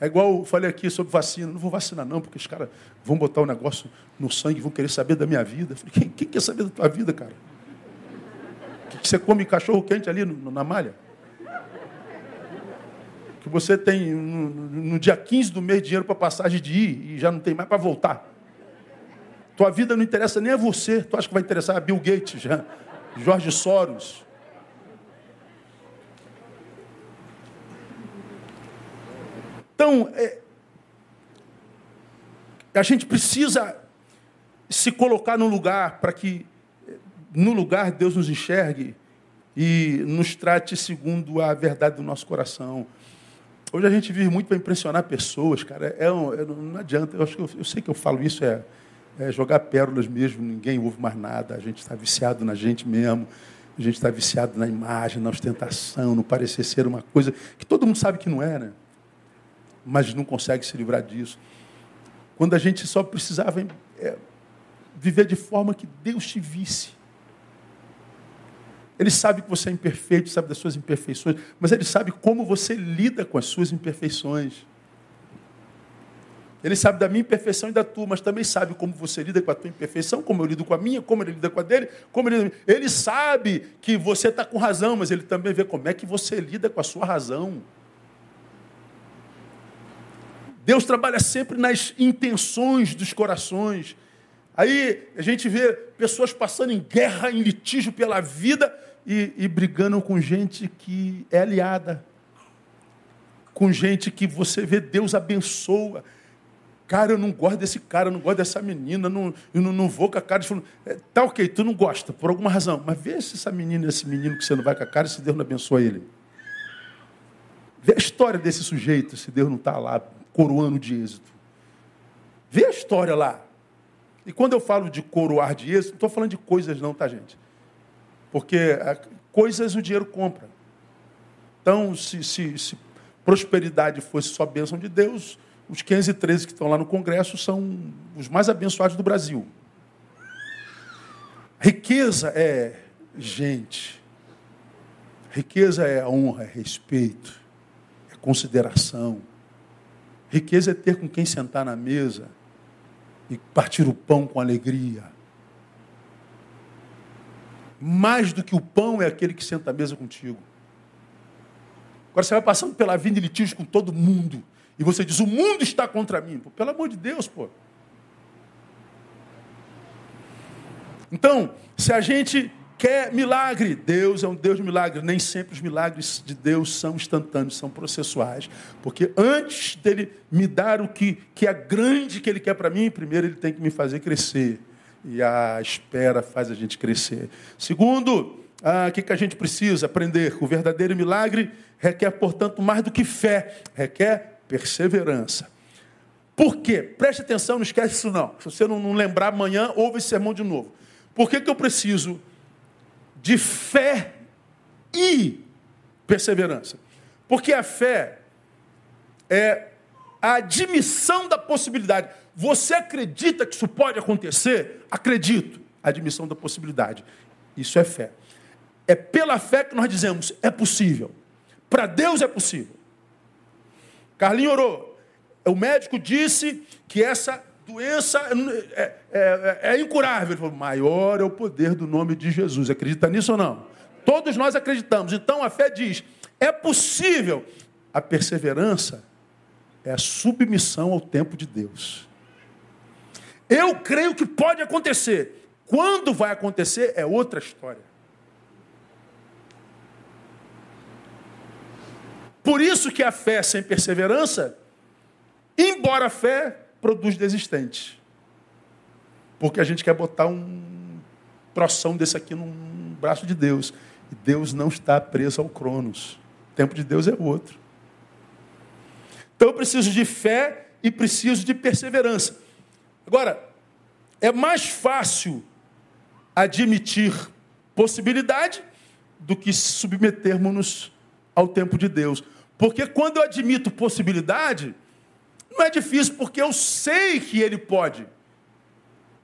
[SPEAKER 1] É igual eu falei aqui sobre vacina. Não vou vacinar, não, porque os caras vão botar o um negócio no sangue, vão querer saber da minha vida. Falei, quem, quem, quer saber da tua vida, cara? Você come cachorro quente ali no, na malha? Que você tem no, no dia 15 do mês dinheiro para passagem de ir e já não tem mais para voltar. Tua vida não interessa nem a você. Tu acha que vai interessar a Bill Gates, já? Jorge Soros. Então, é, a gente precisa se colocar no lugar para que, no lugar, Deus nos enxergue e nos trate segundo a verdade do nosso coração. Hoje a gente vive muito para impressionar pessoas, cara. É, um, é não adianta. Eu, acho que eu, eu, sei que eu falo isso é, é jogar pérolas mesmo. Ninguém ouve mais nada. A gente está viciado na gente mesmo. A gente está viciado na imagem, na ostentação, no parecer ser uma coisa que todo mundo sabe que não é, né? mas não consegue se livrar disso. Quando a gente só precisava é, viver de forma que Deus te visse. Ele sabe que você é imperfeito, sabe das suas imperfeições, mas ele sabe como você lida com as suas imperfeições. Ele sabe da minha imperfeição e da tua, mas também sabe como você lida com a tua imperfeição, como eu lido com a minha, como ele lida com a dele, como ele Ele sabe que você está com razão, mas ele também vê como é que você lida com a sua razão. Deus trabalha sempre nas intenções dos corações. Aí a gente vê pessoas passando em guerra, em litígio pela vida e, e brigando com gente que é aliada, com gente que você vê Deus abençoa. Cara, eu não gosto desse cara, eu não gosto dessa menina, não, eu não, não vou com a cara falando, é, tá ok, tu não gosta, por alguma razão, mas vê se essa menina, esse menino que você não vai com a cara, se Deus não abençoa ele. Vê a história desse sujeito, se Deus não está lá coroando de êxito. Vê a história lá. E quando eu falo de coroar de êxito, não estou falando de coisas não, tá, gente? Porque é, coisas o dinheiro compra. Então, se, se, se prosperidade fosse só bênção de Deus, os 513 que estão lá no Congresso são os mais abençoados do Brasil. Riqueza é gente. Riqueza é honra, é respeito, é consideração. Riqueza é ter com quem sentar na mesa e partir o pão com alegria. Mais do que o pão é aquele que senta à mesa contigo. Agora você vai passando pela vida de litígio com todo mundo. E você diz, o mundo está contra mim. Pô, pelo amor de Deus, pô. Então, se a gente quer milagre. Deus é um Deus de milagre. Nem sempre os milagres de Deus são instantâneos, são processuais. Porque antes dele me dar o que, que é grande que ele quer para mim, primeiro ele tem que me fazer crescer. E a espera faz a gente crescer. Segundo, ah, o que, que a gente precisa aprender? O verdadeiro milagre requer, portanto, mais do que fé, requer perseverança. Por quê? Preste atenção, não esquece isso não. Se você não, não lembrar amanhã, ouve esse sermão de novo. Por que, que eu preciso de fé e perseverança. Porque a fé é a admissão da possibilidade. Você acredita que isso pode acontecer? Acredito. Admissão da possibilidade. Isso é fé. É pela fé que nós dizemos, é possível. Para Deus é possível. Carlinho orou. O médico disse que essa doença é, é, é, é incurável. Ele falou, maior é o poder do nome de Jesus. Acredita nisso ou não? Todos nós acreditamos. Então a fé diz: é possível. A perseverança é a submissão ao tempo de Deus. Eu creio que pode acontecer. Quando vai acontecer é outra história. Por isso que a fé sem perseverança, embora a fé produz desistentes. Porque a gente quer botar um troção desse aqui num braço de Deus. E Deus não está preso ao Cronos. O tempo de Deus é outro. Então eu preciso de fé e preciso de perseverança. Agora, é mais fácil admitir possibilidade do que submetermos-nos ao tempo de Deus. Porque quando eu admito possibilidade, não é difícil, porque eu sei que ele pode.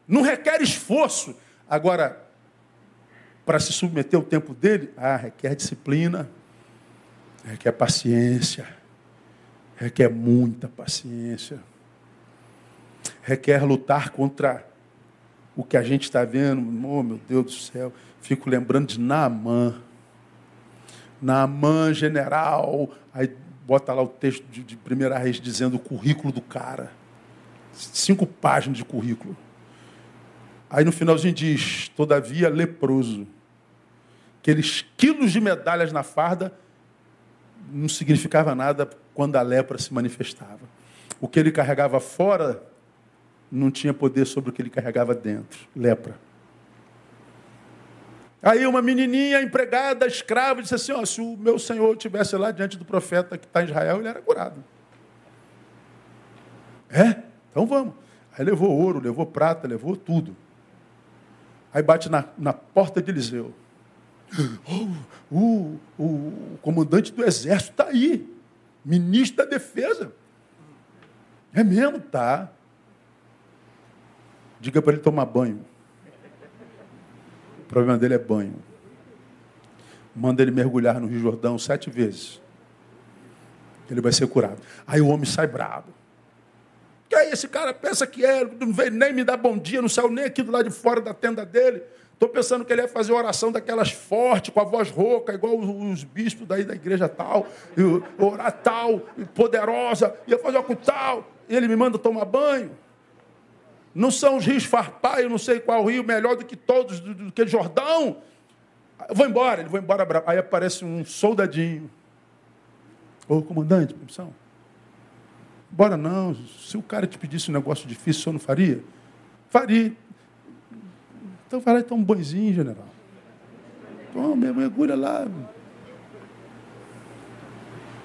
[SPEAKER 1] Não requer esforço. Agora, para se submeter ao tempo dele, ah, requer disciplina, requer paciência, requer muita paciência, requer lutar contra o que a gente está vendo. Oh, meu Deus do céu, fico lembrando de Naamã. Naamã, general, aí bota lá o texto de, de Primeira Reis dizendo o currículo do cara. Cinco páginas de currículo. Aí no finalzinho diz, todavia leproso. Aqueles quilos de medalhas na farda não significava nada quando a lepra se manifestava. O que ele carregava fora não tinha poder sobre o que ele carregava dentro. Lepra. Aí uma menininha empregada, escrava, disse assim: oh, se o meu senhor estivesse lá diante do profeta que está em Israel, ele era curado. É? Então vamos. Aí levou ouro, levou prata, levou tudo. Aí bate na, na porta de Eliseu. Oh, o, o, o comandante do exército está aí. Ministro da defesa. É mesmo? Tá. Diga para ele tomar banho. O problema dele é banho. Manda ele mergulhar no Rio Jordão sete vezes. Ele vai ser curado. Aí o homem sai bravo. Que aí esse cara pensa que é, não veio nem me dar bom dia, não saiu nem aqui do lado de fora da tenda dele. Estou pensando que ele ia fazer oração daquelas forte, com a voz rouca, igual os, bispos daí da igreja tal, orar tal, poderosa, ia fazer uma tal. E ele me manda tomar banho. Não são os rios Farpai, eu não sei qual rio melhor do que todos, do, do que Jordão. Eu vou embora, ele vai embora. Aí aparece um soldadinho. Ô comandante, permissão. Bora não. Se o cara te pedisse um negócio difícil, o senhor não faria? Faria. Então vai lá e toma um banhozinho, general. Toma, mergulha lá.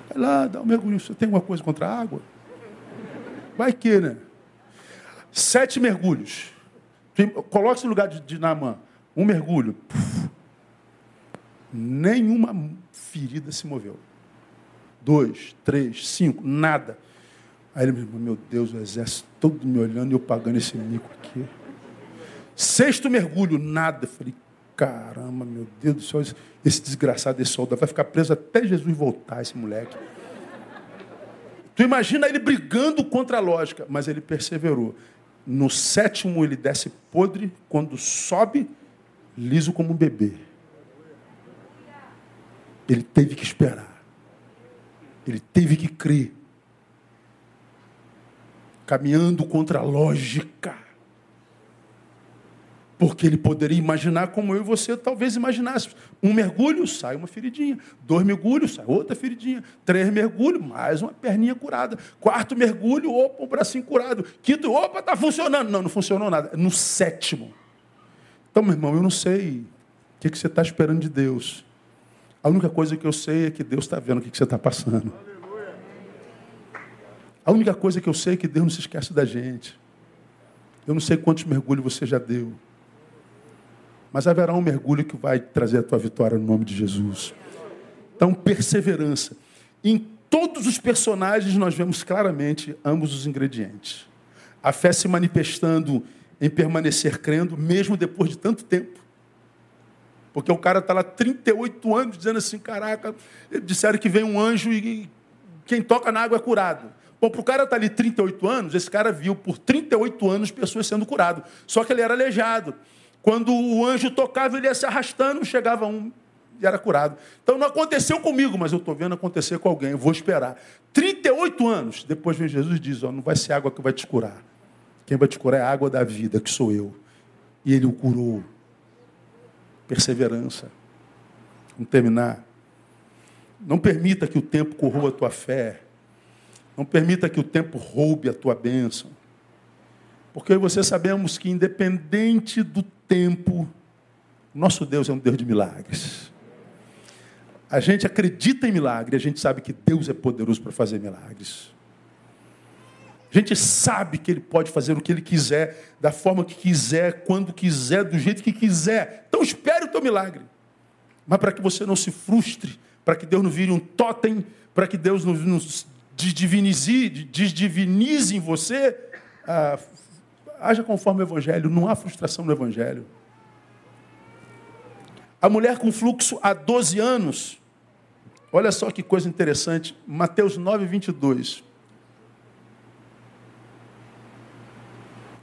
[SPEAKER 1] Vai lá, dá um mergulho. Você tem alguma coisa contra a água? Vai que, né? Sete mergulhos. Coloque-se no lugar de, de Naamã. Um mergulho. Puf. Nenhuma ferida se moveu. Dois, três, cinco, nada. Aí ele me disse, meu Deus, o exército todo me olhando e eu pagando esse mico aqui. Sexto mergulho, nada. Eu falei, caramba, meu Deus do céu, esse desgraçado, esse soldado vai ficar preso até Jesus voltar, esse moleque. Tu imagina ele brigando contra a lógica, mas ele perseverou. No sétimo ele desce podre, quando sobe, liso como um bebê. Ele teve que esperar. Ele teve que crer. Caminhando contra a lógica. Porque ele poderia imaginar como eu e você talvez imanássemos. Um mergulho, sai uma feridinha. Dois mergulhos, sai outra feridinha. Três mergulhos, mais uma perninha curada. Quarto mergulho, opa, um bracinho curado. Quinto, opa, está funcionando. Não, não funcionou nada. No sétimo. Então, meu irmão, eu não sei o que, você está esperando de Deus. A única coisa que eu sei é que Deus está vendo o que, que você está passando. A única coisa que eu sei é que Deus não se esquece da gente. Eu não sei quantos mergulhos você já deu. Mas haverá um mergulho que vai trazer a tua vitória no nome de Jesus. Então, perseverança. Em todos os personagens nós vemos claramente ambos os ingredientes. A fé se manifestando em permanecer crendo, mesmo depois de tanto tempo. Porque o cara está lá 38 anos dizendo assim: caraca, disseram que vem um anjo e quem toca na água é curado. Bom, para o cara estar tá ali 38 anos, esse cara viu por 38 anos pessoas sendo curadas. Só que ele era aleijado. Quando o anjo tocava, ele ia se arrastando, chegava um e era curado. Então não aconteceu comigo, mas eu estou vendo acontecer com alguém, eu vou esperar. 38 anos, depois vem Jesus e diz: ó, não vai ser água que vai te curar. Quem vai te curar é a água da vida, que sou eu. E ele o curou. Perseverança. Vamos terminar. Não permita que o tempo corroa a tua fé. Não permita que o tempo roube a tua bênção. Porque você sabemos que, independente do tempo, nosso Deus é um Deus de milagres. A gente acredita em milagre, a gente sabe que Deus é poderoso para fazer milagres. A gente sabe que Ele pode fazer o que Ele quiser, da forma que quiser, quando quiser, do jeito que quiser. Então espere o teu milagre. Mas para que você não se frustre, para que Deus não vire um totem, para que Deus não, não desdivinize, desdivinize em você, ah, haja conforme o Evangelho, não há frustração no Evangelho. A mulher com fluxo há 12 anos, Olha só que coisa interessante. Mateus 9, 22.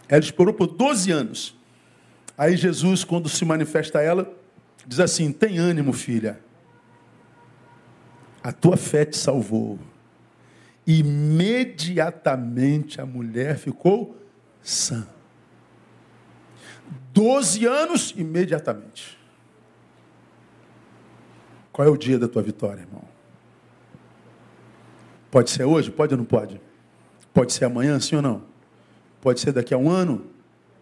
[SPEAKER 1] Ela esperou por 12 anos. Aí Jesus, quando se manifesta a ela, diz assim: Tem ânimo, filha. A tua fé te salvou. Imediatamente a mulher ficou sã. Doze anos, imediatamente. Qual é o dia da tua vitória, irmão? Pode ser hoje? Pode ou não pode? Pode ser amanhã, sim ou não? Pode ser daqui a um ano?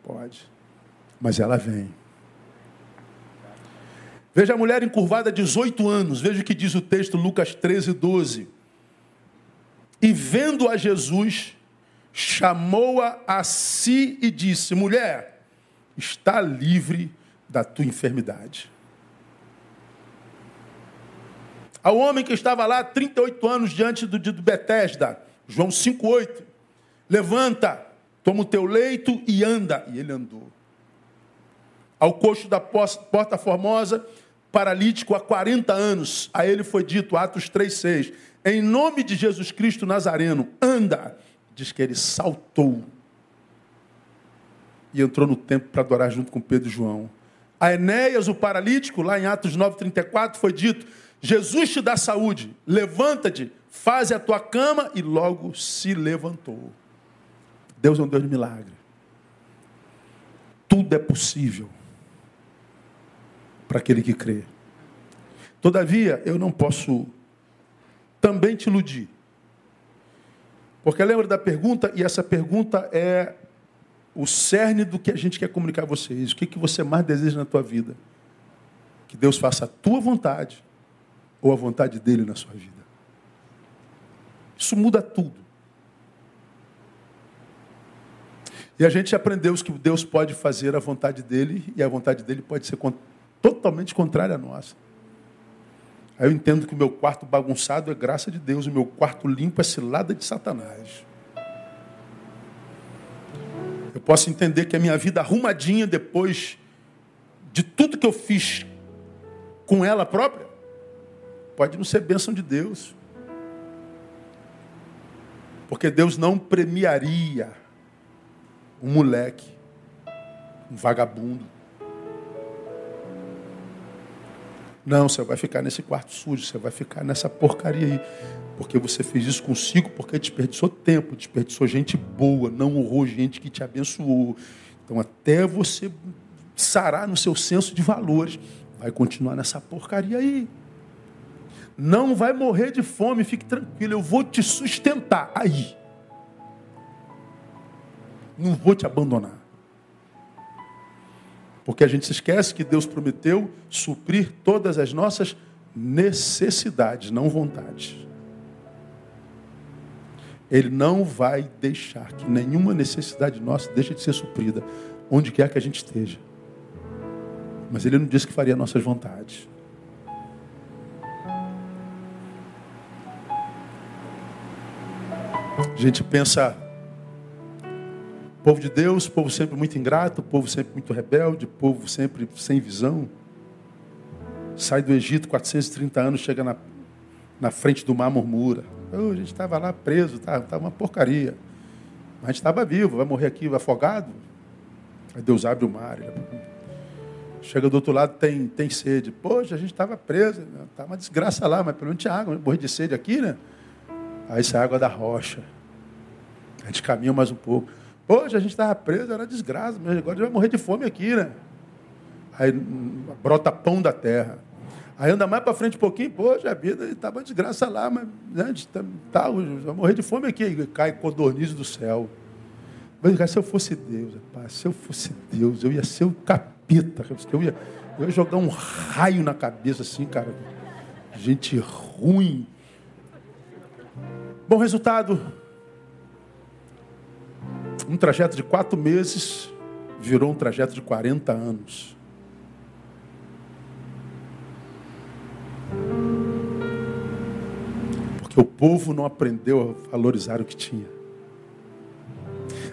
[SPEAKER 1] Pode. Mas ela vem. Veja a mulher encurvada 18 anos. Veja o que diz o texto, Lucas 13, 12. E vendo a Jesus, chamou-a a si e disse: Mulher, está livre da tua enfermidade. Ao homem que estava lá 38 anos diante do, de Betesda, João 5,8. Levanta, toma o teu leito e anda. E ele andou. Ao coxo da porta formosa, paralítico há 40 anos, a ele foi dito, Atos 3,6, em nome de Jesus Cristo Nazareno, anda. Diz que ele saltou e entrou no templo para adorar junto com Pedro e João. A Enéas, o paralítico, lá em Atos 9,34, foi dito: Jesus te dá saúde, levanta-te, faz a tua cama, e logo se levantou. Deus é um Deus de milagre. Tudo é possível para aquele que crê. Todavia, eu não posso também te iludir. Porque lembra da pergunta, e essa pergunta é o cerne do que a gente quer comunicar a vocês. O que, que você mais deseja na tua vida? Que Deus faça a tua vontade ou a vontade dele na sua vida. Isso muda tudo. E a gente aprendeu que Deus pode fazer a vontade dele e a vontade dele pode ser totalmente contrária à nossa. Aí eu entendo que o meu quarto bagunçado é graça de Deus, o meu quarto limpo é cilada de Satanás. Eu posso entender que a minha vida arrumadinha depois de tudo que eu fiz com ela própria Pode não ser bênção de Deus. Porque Deus não premiaria um moleque, um vagabundo. Não, você vai ficar nesse quarto sujo, você vai ficar nessa porcaria aí. Porque você fez isso consigo, porque desperdiçou tempo, desperdiçou gente boa, não honrou gente que te abençoou. Então, até você sarar no seu senso de valores, vai continuar nessa porcaria aí. Não vai morrer de fome, fique tranquilo, eu vou te sustentar aí. Não vou te abandonar. Porque a gente se esquece que Deus prometeu suprir todas as nossas necessidades, não vontades. Ele não vai deixar que nenhuma necessidade nossa deixe de ser suprida, onde quer que a gente esteja. Mas Ele não disse que faria nossas vontades. A gente pensa, povo de Deus, povo sempre muito ingrato, povo sempre muito rebelde, povo sempre sem visão. Sai do Egito, 430 anos, chega na, na frente do mar, murmura. Oh, a gente estava lá preso, estava tá, uma porcaria. Mas a gente estava vivo, vai morrer aqui afogado. Aí Deus abre o mar. Chega do outro lado, tem, tem sede. Poxa, a gente estava preso, está uma desgraça lá, mas pelo menos tinha água, morrer de sede aqui, né? Aí sai água da rocha. A gente caminha mais um pouco. Hoje a gente estava preso, era desgraça, mas agora a gente vai morrer de fome aqui, né? Aí brota pão da terra. Aí anda mais para frente um pouquinho, poxa, a vida estava desgraça lá, mas né, tá, vai morrer de fome aqui. Aí cai codorniz do céu. Mas, se eu fosse Deus, rapaz, se eu fosse Deus, eu ia ser o capeta. Eu ia, eu ia jogar um raio na cabeça assim, cara. Gente ruim. Bom resultado. Um trajeto de quatro meses virou um trajeto de 40 anos. Porque o povo não aprendeu a valorizar o que tinha.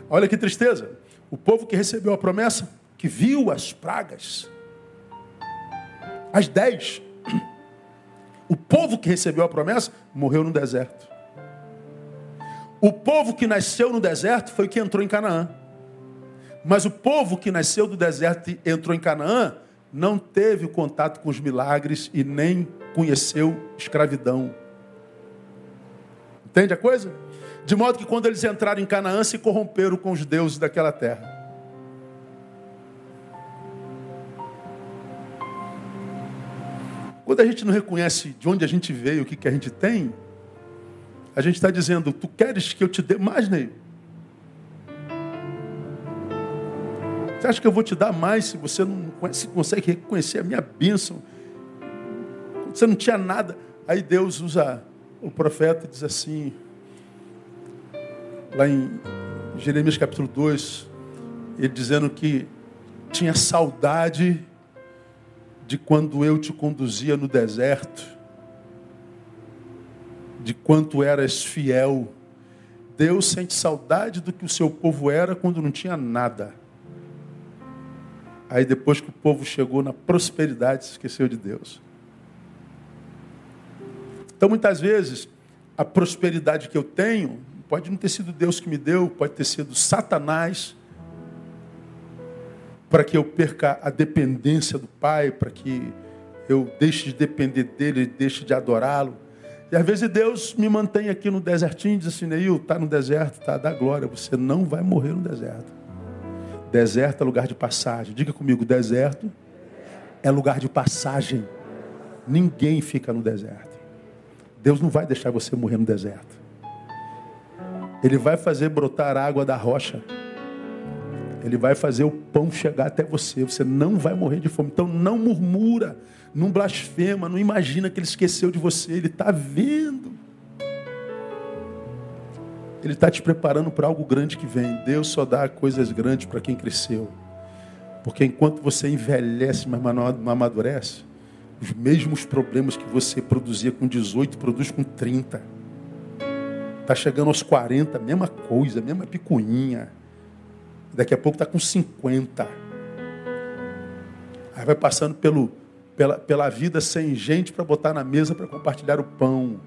[SPEAKER 1] Olha que tristeza. O povo que recebeu a promessa, que viu as pragas, as dez, povo que recebeu a promessa morreu no deserto. O povo que nasceu no deserto foi o que entrou em Canaã. Mas o povo que nasceu do deserto e entrou em Canaã não teve contato com os milagres e nem conheceu escravidão. Entende a coisa? De modo que quando eles entraram em Canaã, se corromperam com os deuses daquela terra. Quando a gente não reconhece de onde a gente veio, o que, que a gente tem, a gente está dizendo, tu queres que eu te dê mais, Ney? Você acha que eu vou te dar mais se você não conhece, consegue reconhecer a minha bênção? Você não tinha nada. Aí Deus usa o profeta e diz assim, lá em Jeremias capítulo 2, ele dizendo que tinha saudade de quando eu te conduzia no deserto, de quanto eras fiel. Deus sente saudade do que o seu povo era quando não tinha nada. Aí depois que o povo chegou na prosperidade, se esqueceu de Deus. Então muitas vezes a prosperidade que eu tenho pode não ter sido Deus que me deu, pode ter sido Satanás para que eu perca a dependência do Pai, para que eu deixe de depender dele, deixe de adorá-lo. E às vezes Deus me mantém aqui no desertinho e diz assim, Neil, está no deserto, está da glória, você não vai morrer no deserto. Deserto é lugar de passagem. Diga comigo, deserto é lugar de passagem. Ninguém fica no deserto. Deus não vai deixar você morrer no deserto. Ele vai fazer brotar água da rocha. Ele vai fazer o pão chegar até você. Você não vai morrer de fome. Então não murmura, não blasfema, não imagina que ele esqueceu de você. Ele está vendo. Ele está te preparando para algo grande que vem. Deus só dá coisas grandes para quem cresceu. Porque enquanto você envelhece, mas não amadurece, os mesmos problemas que você produzia com 18, produz com 30. Está chegando aos 40, mesma coisa, mesma picuinha. Daqui a pouco está com 50. Aí vai passando pelo, pela, pela vida sem gente para botar na mesa para compartilhar o pão.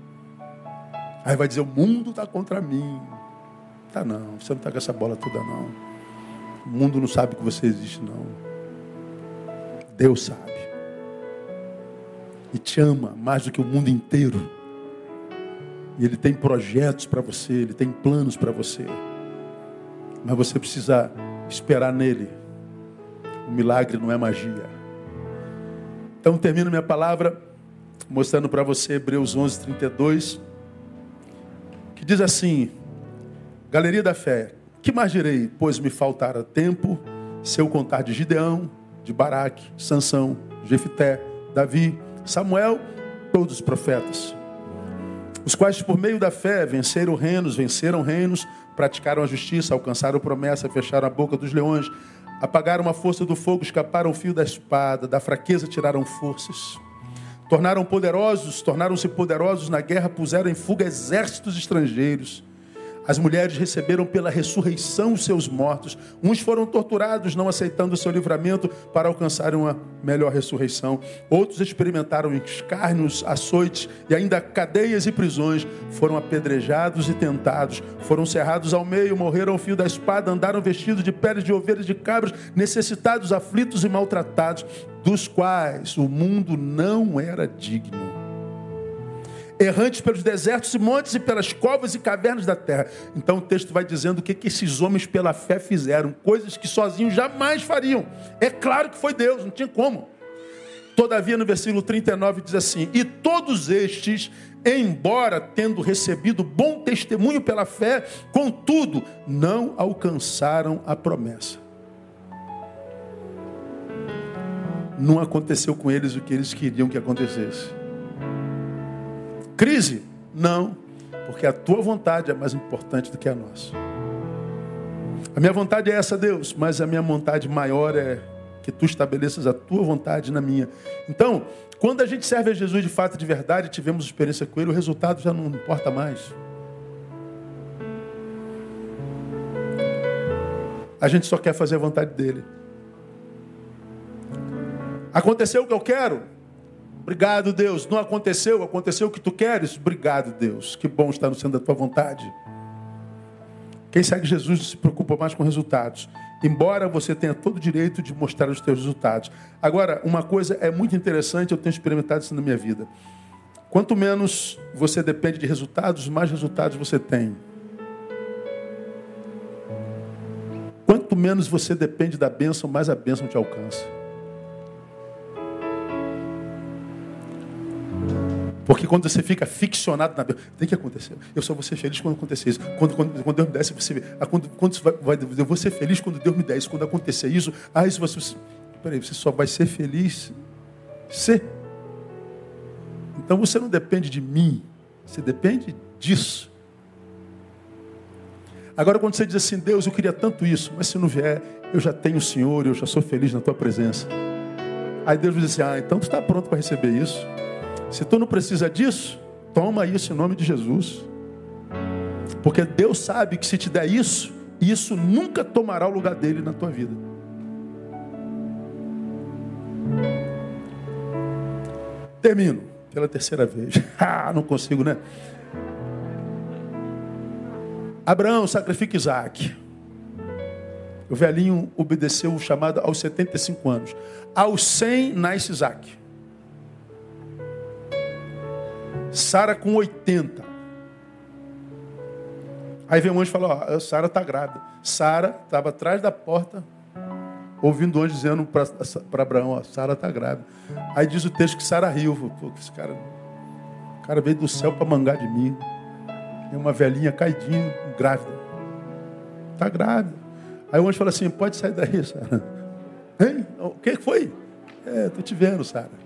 [SPEAKER 1] Aí vai dizer, o mundo está contra mim. Tá não, você não está com essa bola toda não. O mundo não sabe que você existe não. Deus sabe. E te ama mais do que o mundo inteiro. E Ele tem projetos para você, Ele tem planos para você. Mas você precisa esperar nele. O milagre não é magia. Então termino minha palavra mostrando para você Hebreus 11, 32, que diz assim: Galeria da Fé, que mais direi, pois me faltara tempo, se eu contar de Gideão, de Baraque, Sansão, Jefité, Davi, Samuel, todos os profetas, os quais por meio da fé venceram reinos, venceram reinos, praticaram a justiça, alcançaram promessa, fecharam a boca dos leões, apagaram a força do fogo, escaparam o fio da espada, da fraqueza tiraram forças. Tornaram poderosos, tornaram-se poderosos na guerra, puseram em fuga exércitos estrangeiros. As mulheres receberam pela ressurreição os seus mortos. Uns foram torturados, não aceitando o seu livramento para alcançar uma melhor ressurreição. Outros experimentaram escárnios, açoites e ainda cadeias e prisões. Foram apedrejados e tentados. Foram cerrados ao meio, morreram ao fio da espada, andaram vestidos de peles de ovelhas e de cabras, necessitados, aflitos e maltratados, dos quais o mundo não era digno errantes pelos desertos e montes e pelas covas e cavernas da terra. Então o texto vai dizendo o que, que esses homens pela fé fizeram, coisas que sozinhos jamais fariam. É claro que foi Deus, não tinha como. Todavia, no versículo 39 diz assim: E todos estes, embora tendo recebido bom testemunho pela fé, contudo, não alcançaram a promessa. Não aconteceu com eles o que eles queriam que acontecesse. Crise? Não, porque a tua vontade é mais importante do que a nossa. A minha vontade é essa, Deus, mas a minha vontade maior é que tu estabeleças a tua vontade na minha. Então, quando a gente serve a Jesus de fato de verdade, tivemos experiência com ele, o resultado já não importa mais. A gente só quer fazer a vontade dele. Aconteceu o que eu quero? Obrigado, Deus. Não aconteceu, aconteceu o que tu queres. Obrigado, Deus. Que bom estar no centro da tua vontade. Quem segue Jesus não se preocupa mais com resultados. Embora você tenha todo o direito de mostrar os teus resultados. Agora, uma coisa é muito interessante, eu tenho experimentado isso na minha vida. Quanto menos você depende de resultados, mais resultados você tem. Quanto menos você depende da bênção, mais a bênção te alcança. Porque quando você fica ficcionado na bênção, tem que acontecer. Eu só vou ser feliz quando acontecer isso. Quando, quando, quando Deus me der isso, você vê. Ah, quando, quando vai, vai, eu vou ser feliz quando Deus me der isso. Quando acontecer isso, ah, isso você. Peraí, você só vai ser feliz se. Então você não depende de mim, você depende disso. Agora, quando você diz assim, Deus, eu queria tanto isso, mas se não vier, eu já tenho o Senhor, eu já sou feliz na tua presença. Aí Deus diz assim: Ah, então tu está pronto para receber isso. Se tu não precisa disso, toma isso em nome de Jesus. Porque Deus sabe que se te der isso, isso nunca tomará o lugar dele na tua vida. Termino pela terceira vez. ah, não consigo, né? Abraão sacrifica Isaac. O velhinho obedeceu o chamado aos 75 anos. Aos 100 nasce Isaac. Sara com 80. Aí vem um anjo e fala: Ó, Sara está grávida. Sara estava atrás da porta, ouvindo o anjo dizendo para Abraão: Ó, Sara está grávida. Aí diz o texto que Sara riu. Pô, esse cara, o cara veio do céu para mangar de mim. Tem uma velhinha caidinha, grávida. Está grávida. Aí o anjo fala assim: pode sair daí, Sara. Hein? O que foi? É, estou te vendo, Sara.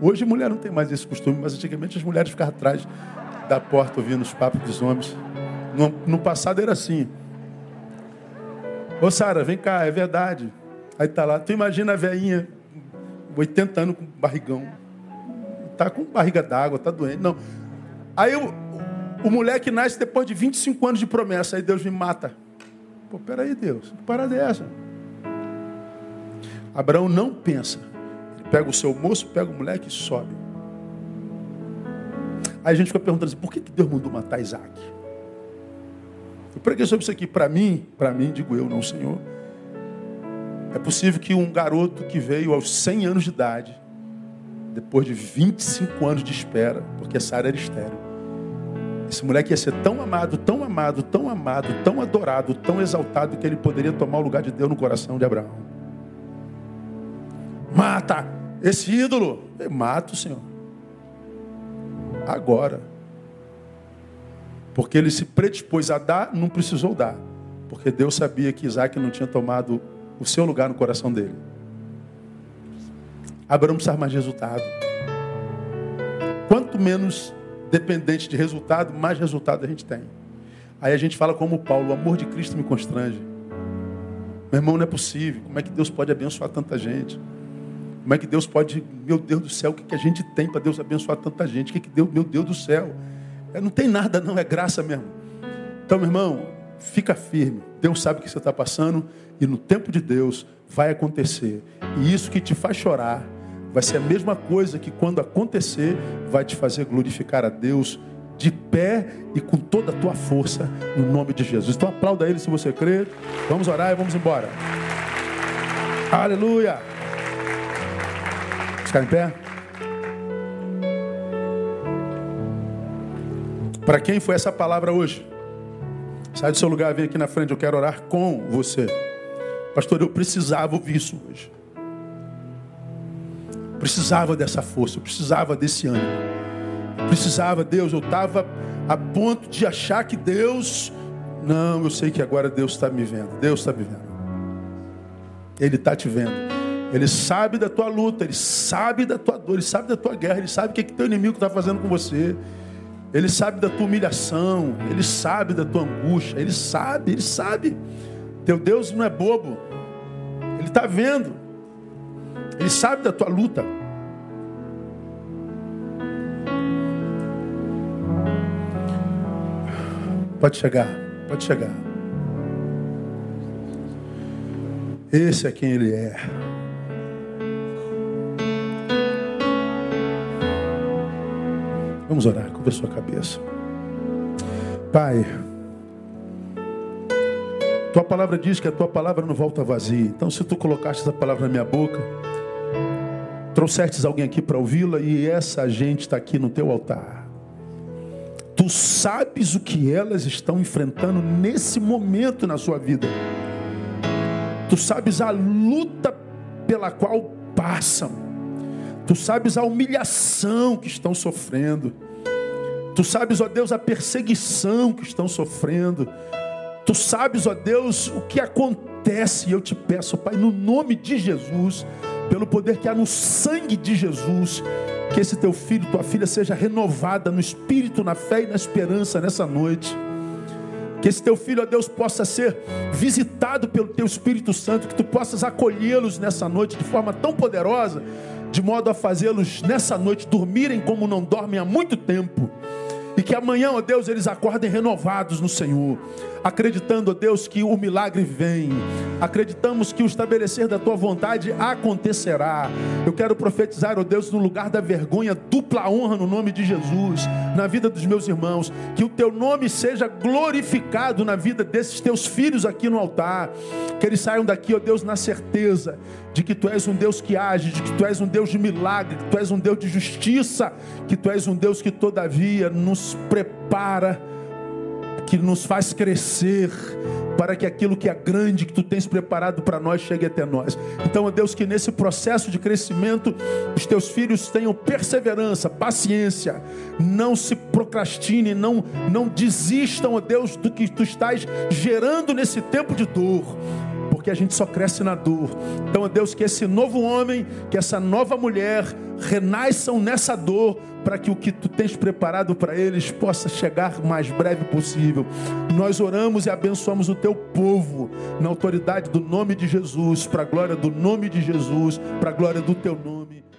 [SPEAKER 1] Hoje mulher não tem mais esse costume, mas antigamente as mulheres ficavam atrás da porta ouvindo os papos dos homens. No, no passado era assim. Ô Sara, vem cá, é verdade. Aí tá lá, tu imagina a velhinha, 80 anos com barrigão. Tá com barriga d'água, tá doente. Não. Aí o, o moleque nasce depois de 25 anos de promessa, aí Deus me mata. Pô, peraí, Deus, que parada é essa? Abraão não pensa. Pega o seu moço, pega o moleque e sobe. Aí a gente fica perguntando assim, por que Deus mandou matar Isaac? Eu preguei sobre isso aqui para mim, para mim, digo eu, não Senhor. É possível que um garoto que veio aos 100 anos de idade, depois de 25 anos de espera, porque Sara era estéreo, esse moleque ia ser tão amado, tão amado, tão amado, tão adorado, tão exaltado que ele poderia tomar o lugar de Deus no coração de Abraão. Mata esse ídolo. Eu mato, Senhor. Agora. Porque ele se predispôs a dar, não precisou dar. Porque Deus sabia que Isaac não tinha tomado o seu lugar no coração dele. Abraão precisa mais resultado. Quanto menos dependente de resultado, mais resultado a gente tem. Aí a gente fala como Paulo, o amor de Cristo me constrange. Meu irmão, não é possível. Como é que Deus pode abençoar tanta gente? Como é que Deus pode, meu Deus do céu, o que, que a gente tem para Deus abençoar tanta gente? O que, que Deus, meu Deus do céu? É, não tem nada, não, é graça mesmo. Então, meu irmão, fica firme. Deus sabe o que você está passando e no tempo de Deus vai acontecer. E isso que te faz chorar vai ser a mesma coisa que quando acontecer, vai te fazer glorificar a Deus de pé e com toda a tua força, no nome de Jesus. Então aplauda ele se você crer. Vamos orar e vamos embora. Aleluia. Ficar em pé? Para quem foi essa palavra hoje? Sai do seu lugar, vem aqui na frente, eu quero orar com você. Pastor, eu precisava ouvir isso hoje precisava dessa força, eu precisava desse ânimo. Eu precisava, Deus, eu estava a ponto de achar que Deus. Não, eu sei que agora Deus está me vendo. Deus está me vendo. Ele está te vendo. Ele sabe da tua luta, ele sabe da tua dor, ele sabe da tua guerra, ele sabe o que, é que teu inimigo está fazendo com você. Ele sabe da tua humilhação, ele sabe da tua angústia, ele sabe, ele sabe. Teu Deus não é bobo, ele está vendo. Ele sabe da tua luta. Pode chegar, pode chegar. Esse é quem Ele é. Vamos orar, cubra sua cabeça. Pai, tua palavra diz que a tua palavra não volta vazia. Então, se tu colocaste essa palavra na minha boca, trouxestes alguém aqui para ouvi-la e essa gente está aqui no teu altar. Tu sabes o que elas estão enfrentando nesse momento na sua vida. Tu sabes a luta pela qual passam. Tu sabes a humilhação que estão sofrendo. Tu sabes, ó Deus, a perseguição que estão sofrendo. Tu sabes, ó Deus, o que acontece. E eu te peço, Pai, no nome de Jesus, pelo poder que há no sangue de Jesus, que esse teu filho, tua filha seja renovada no espírito, na fé e na esperança nessa noite. Que esse teu filho, ó Deus, possa ser visitado pelo teu Espírito Santo, que tu possas acolhê-los nessa noite de forma tão poderosa de modo a fazê-los nessa noite dormirem como não dormem há muito tempo. E que amanhã, ó Deus, eles acordem renovados no Senhor acreditando, ó Deus, que o milagre vem, acreditamos que o estabelecer da tua vontade acontecerá. Eu quero profetizar, ó Deus, no lugar da vergonha, dupla honra no nome de Jesus, na vida dos meus irmãos, que o teu nome seja glorificado na vida desses teus filhos aqui no altar, que eles saiam daqui, ó Deus, na certeza de que tu és um Deus que age, de que tu és um Deus de milagre, que tu és um Deus de justiça, que tu és um Deus que todavia nos prepara que nos faz crescer para que aquilo que é grande que tu tens preparado para nós chegue até nós. Então, ó Deus, que nesse processo de crescimento os teus filhos tenham perseverança, paciência, não se procrastine, não não desistam, ó Deus, do que tu estás gerando nesse tempo de dor porque a gente só cresce na dor. Então, ó Deus, que esse novo homem, que essa nova mulher renasçam nessa dor, para que o que tu tens preparado para eles possa chegar o mais breve possível. Nós oramos e abençoamos o teu povo na autoridade do nome de Jesus, para a glória do nome de Jesus, para a glória do teu nome.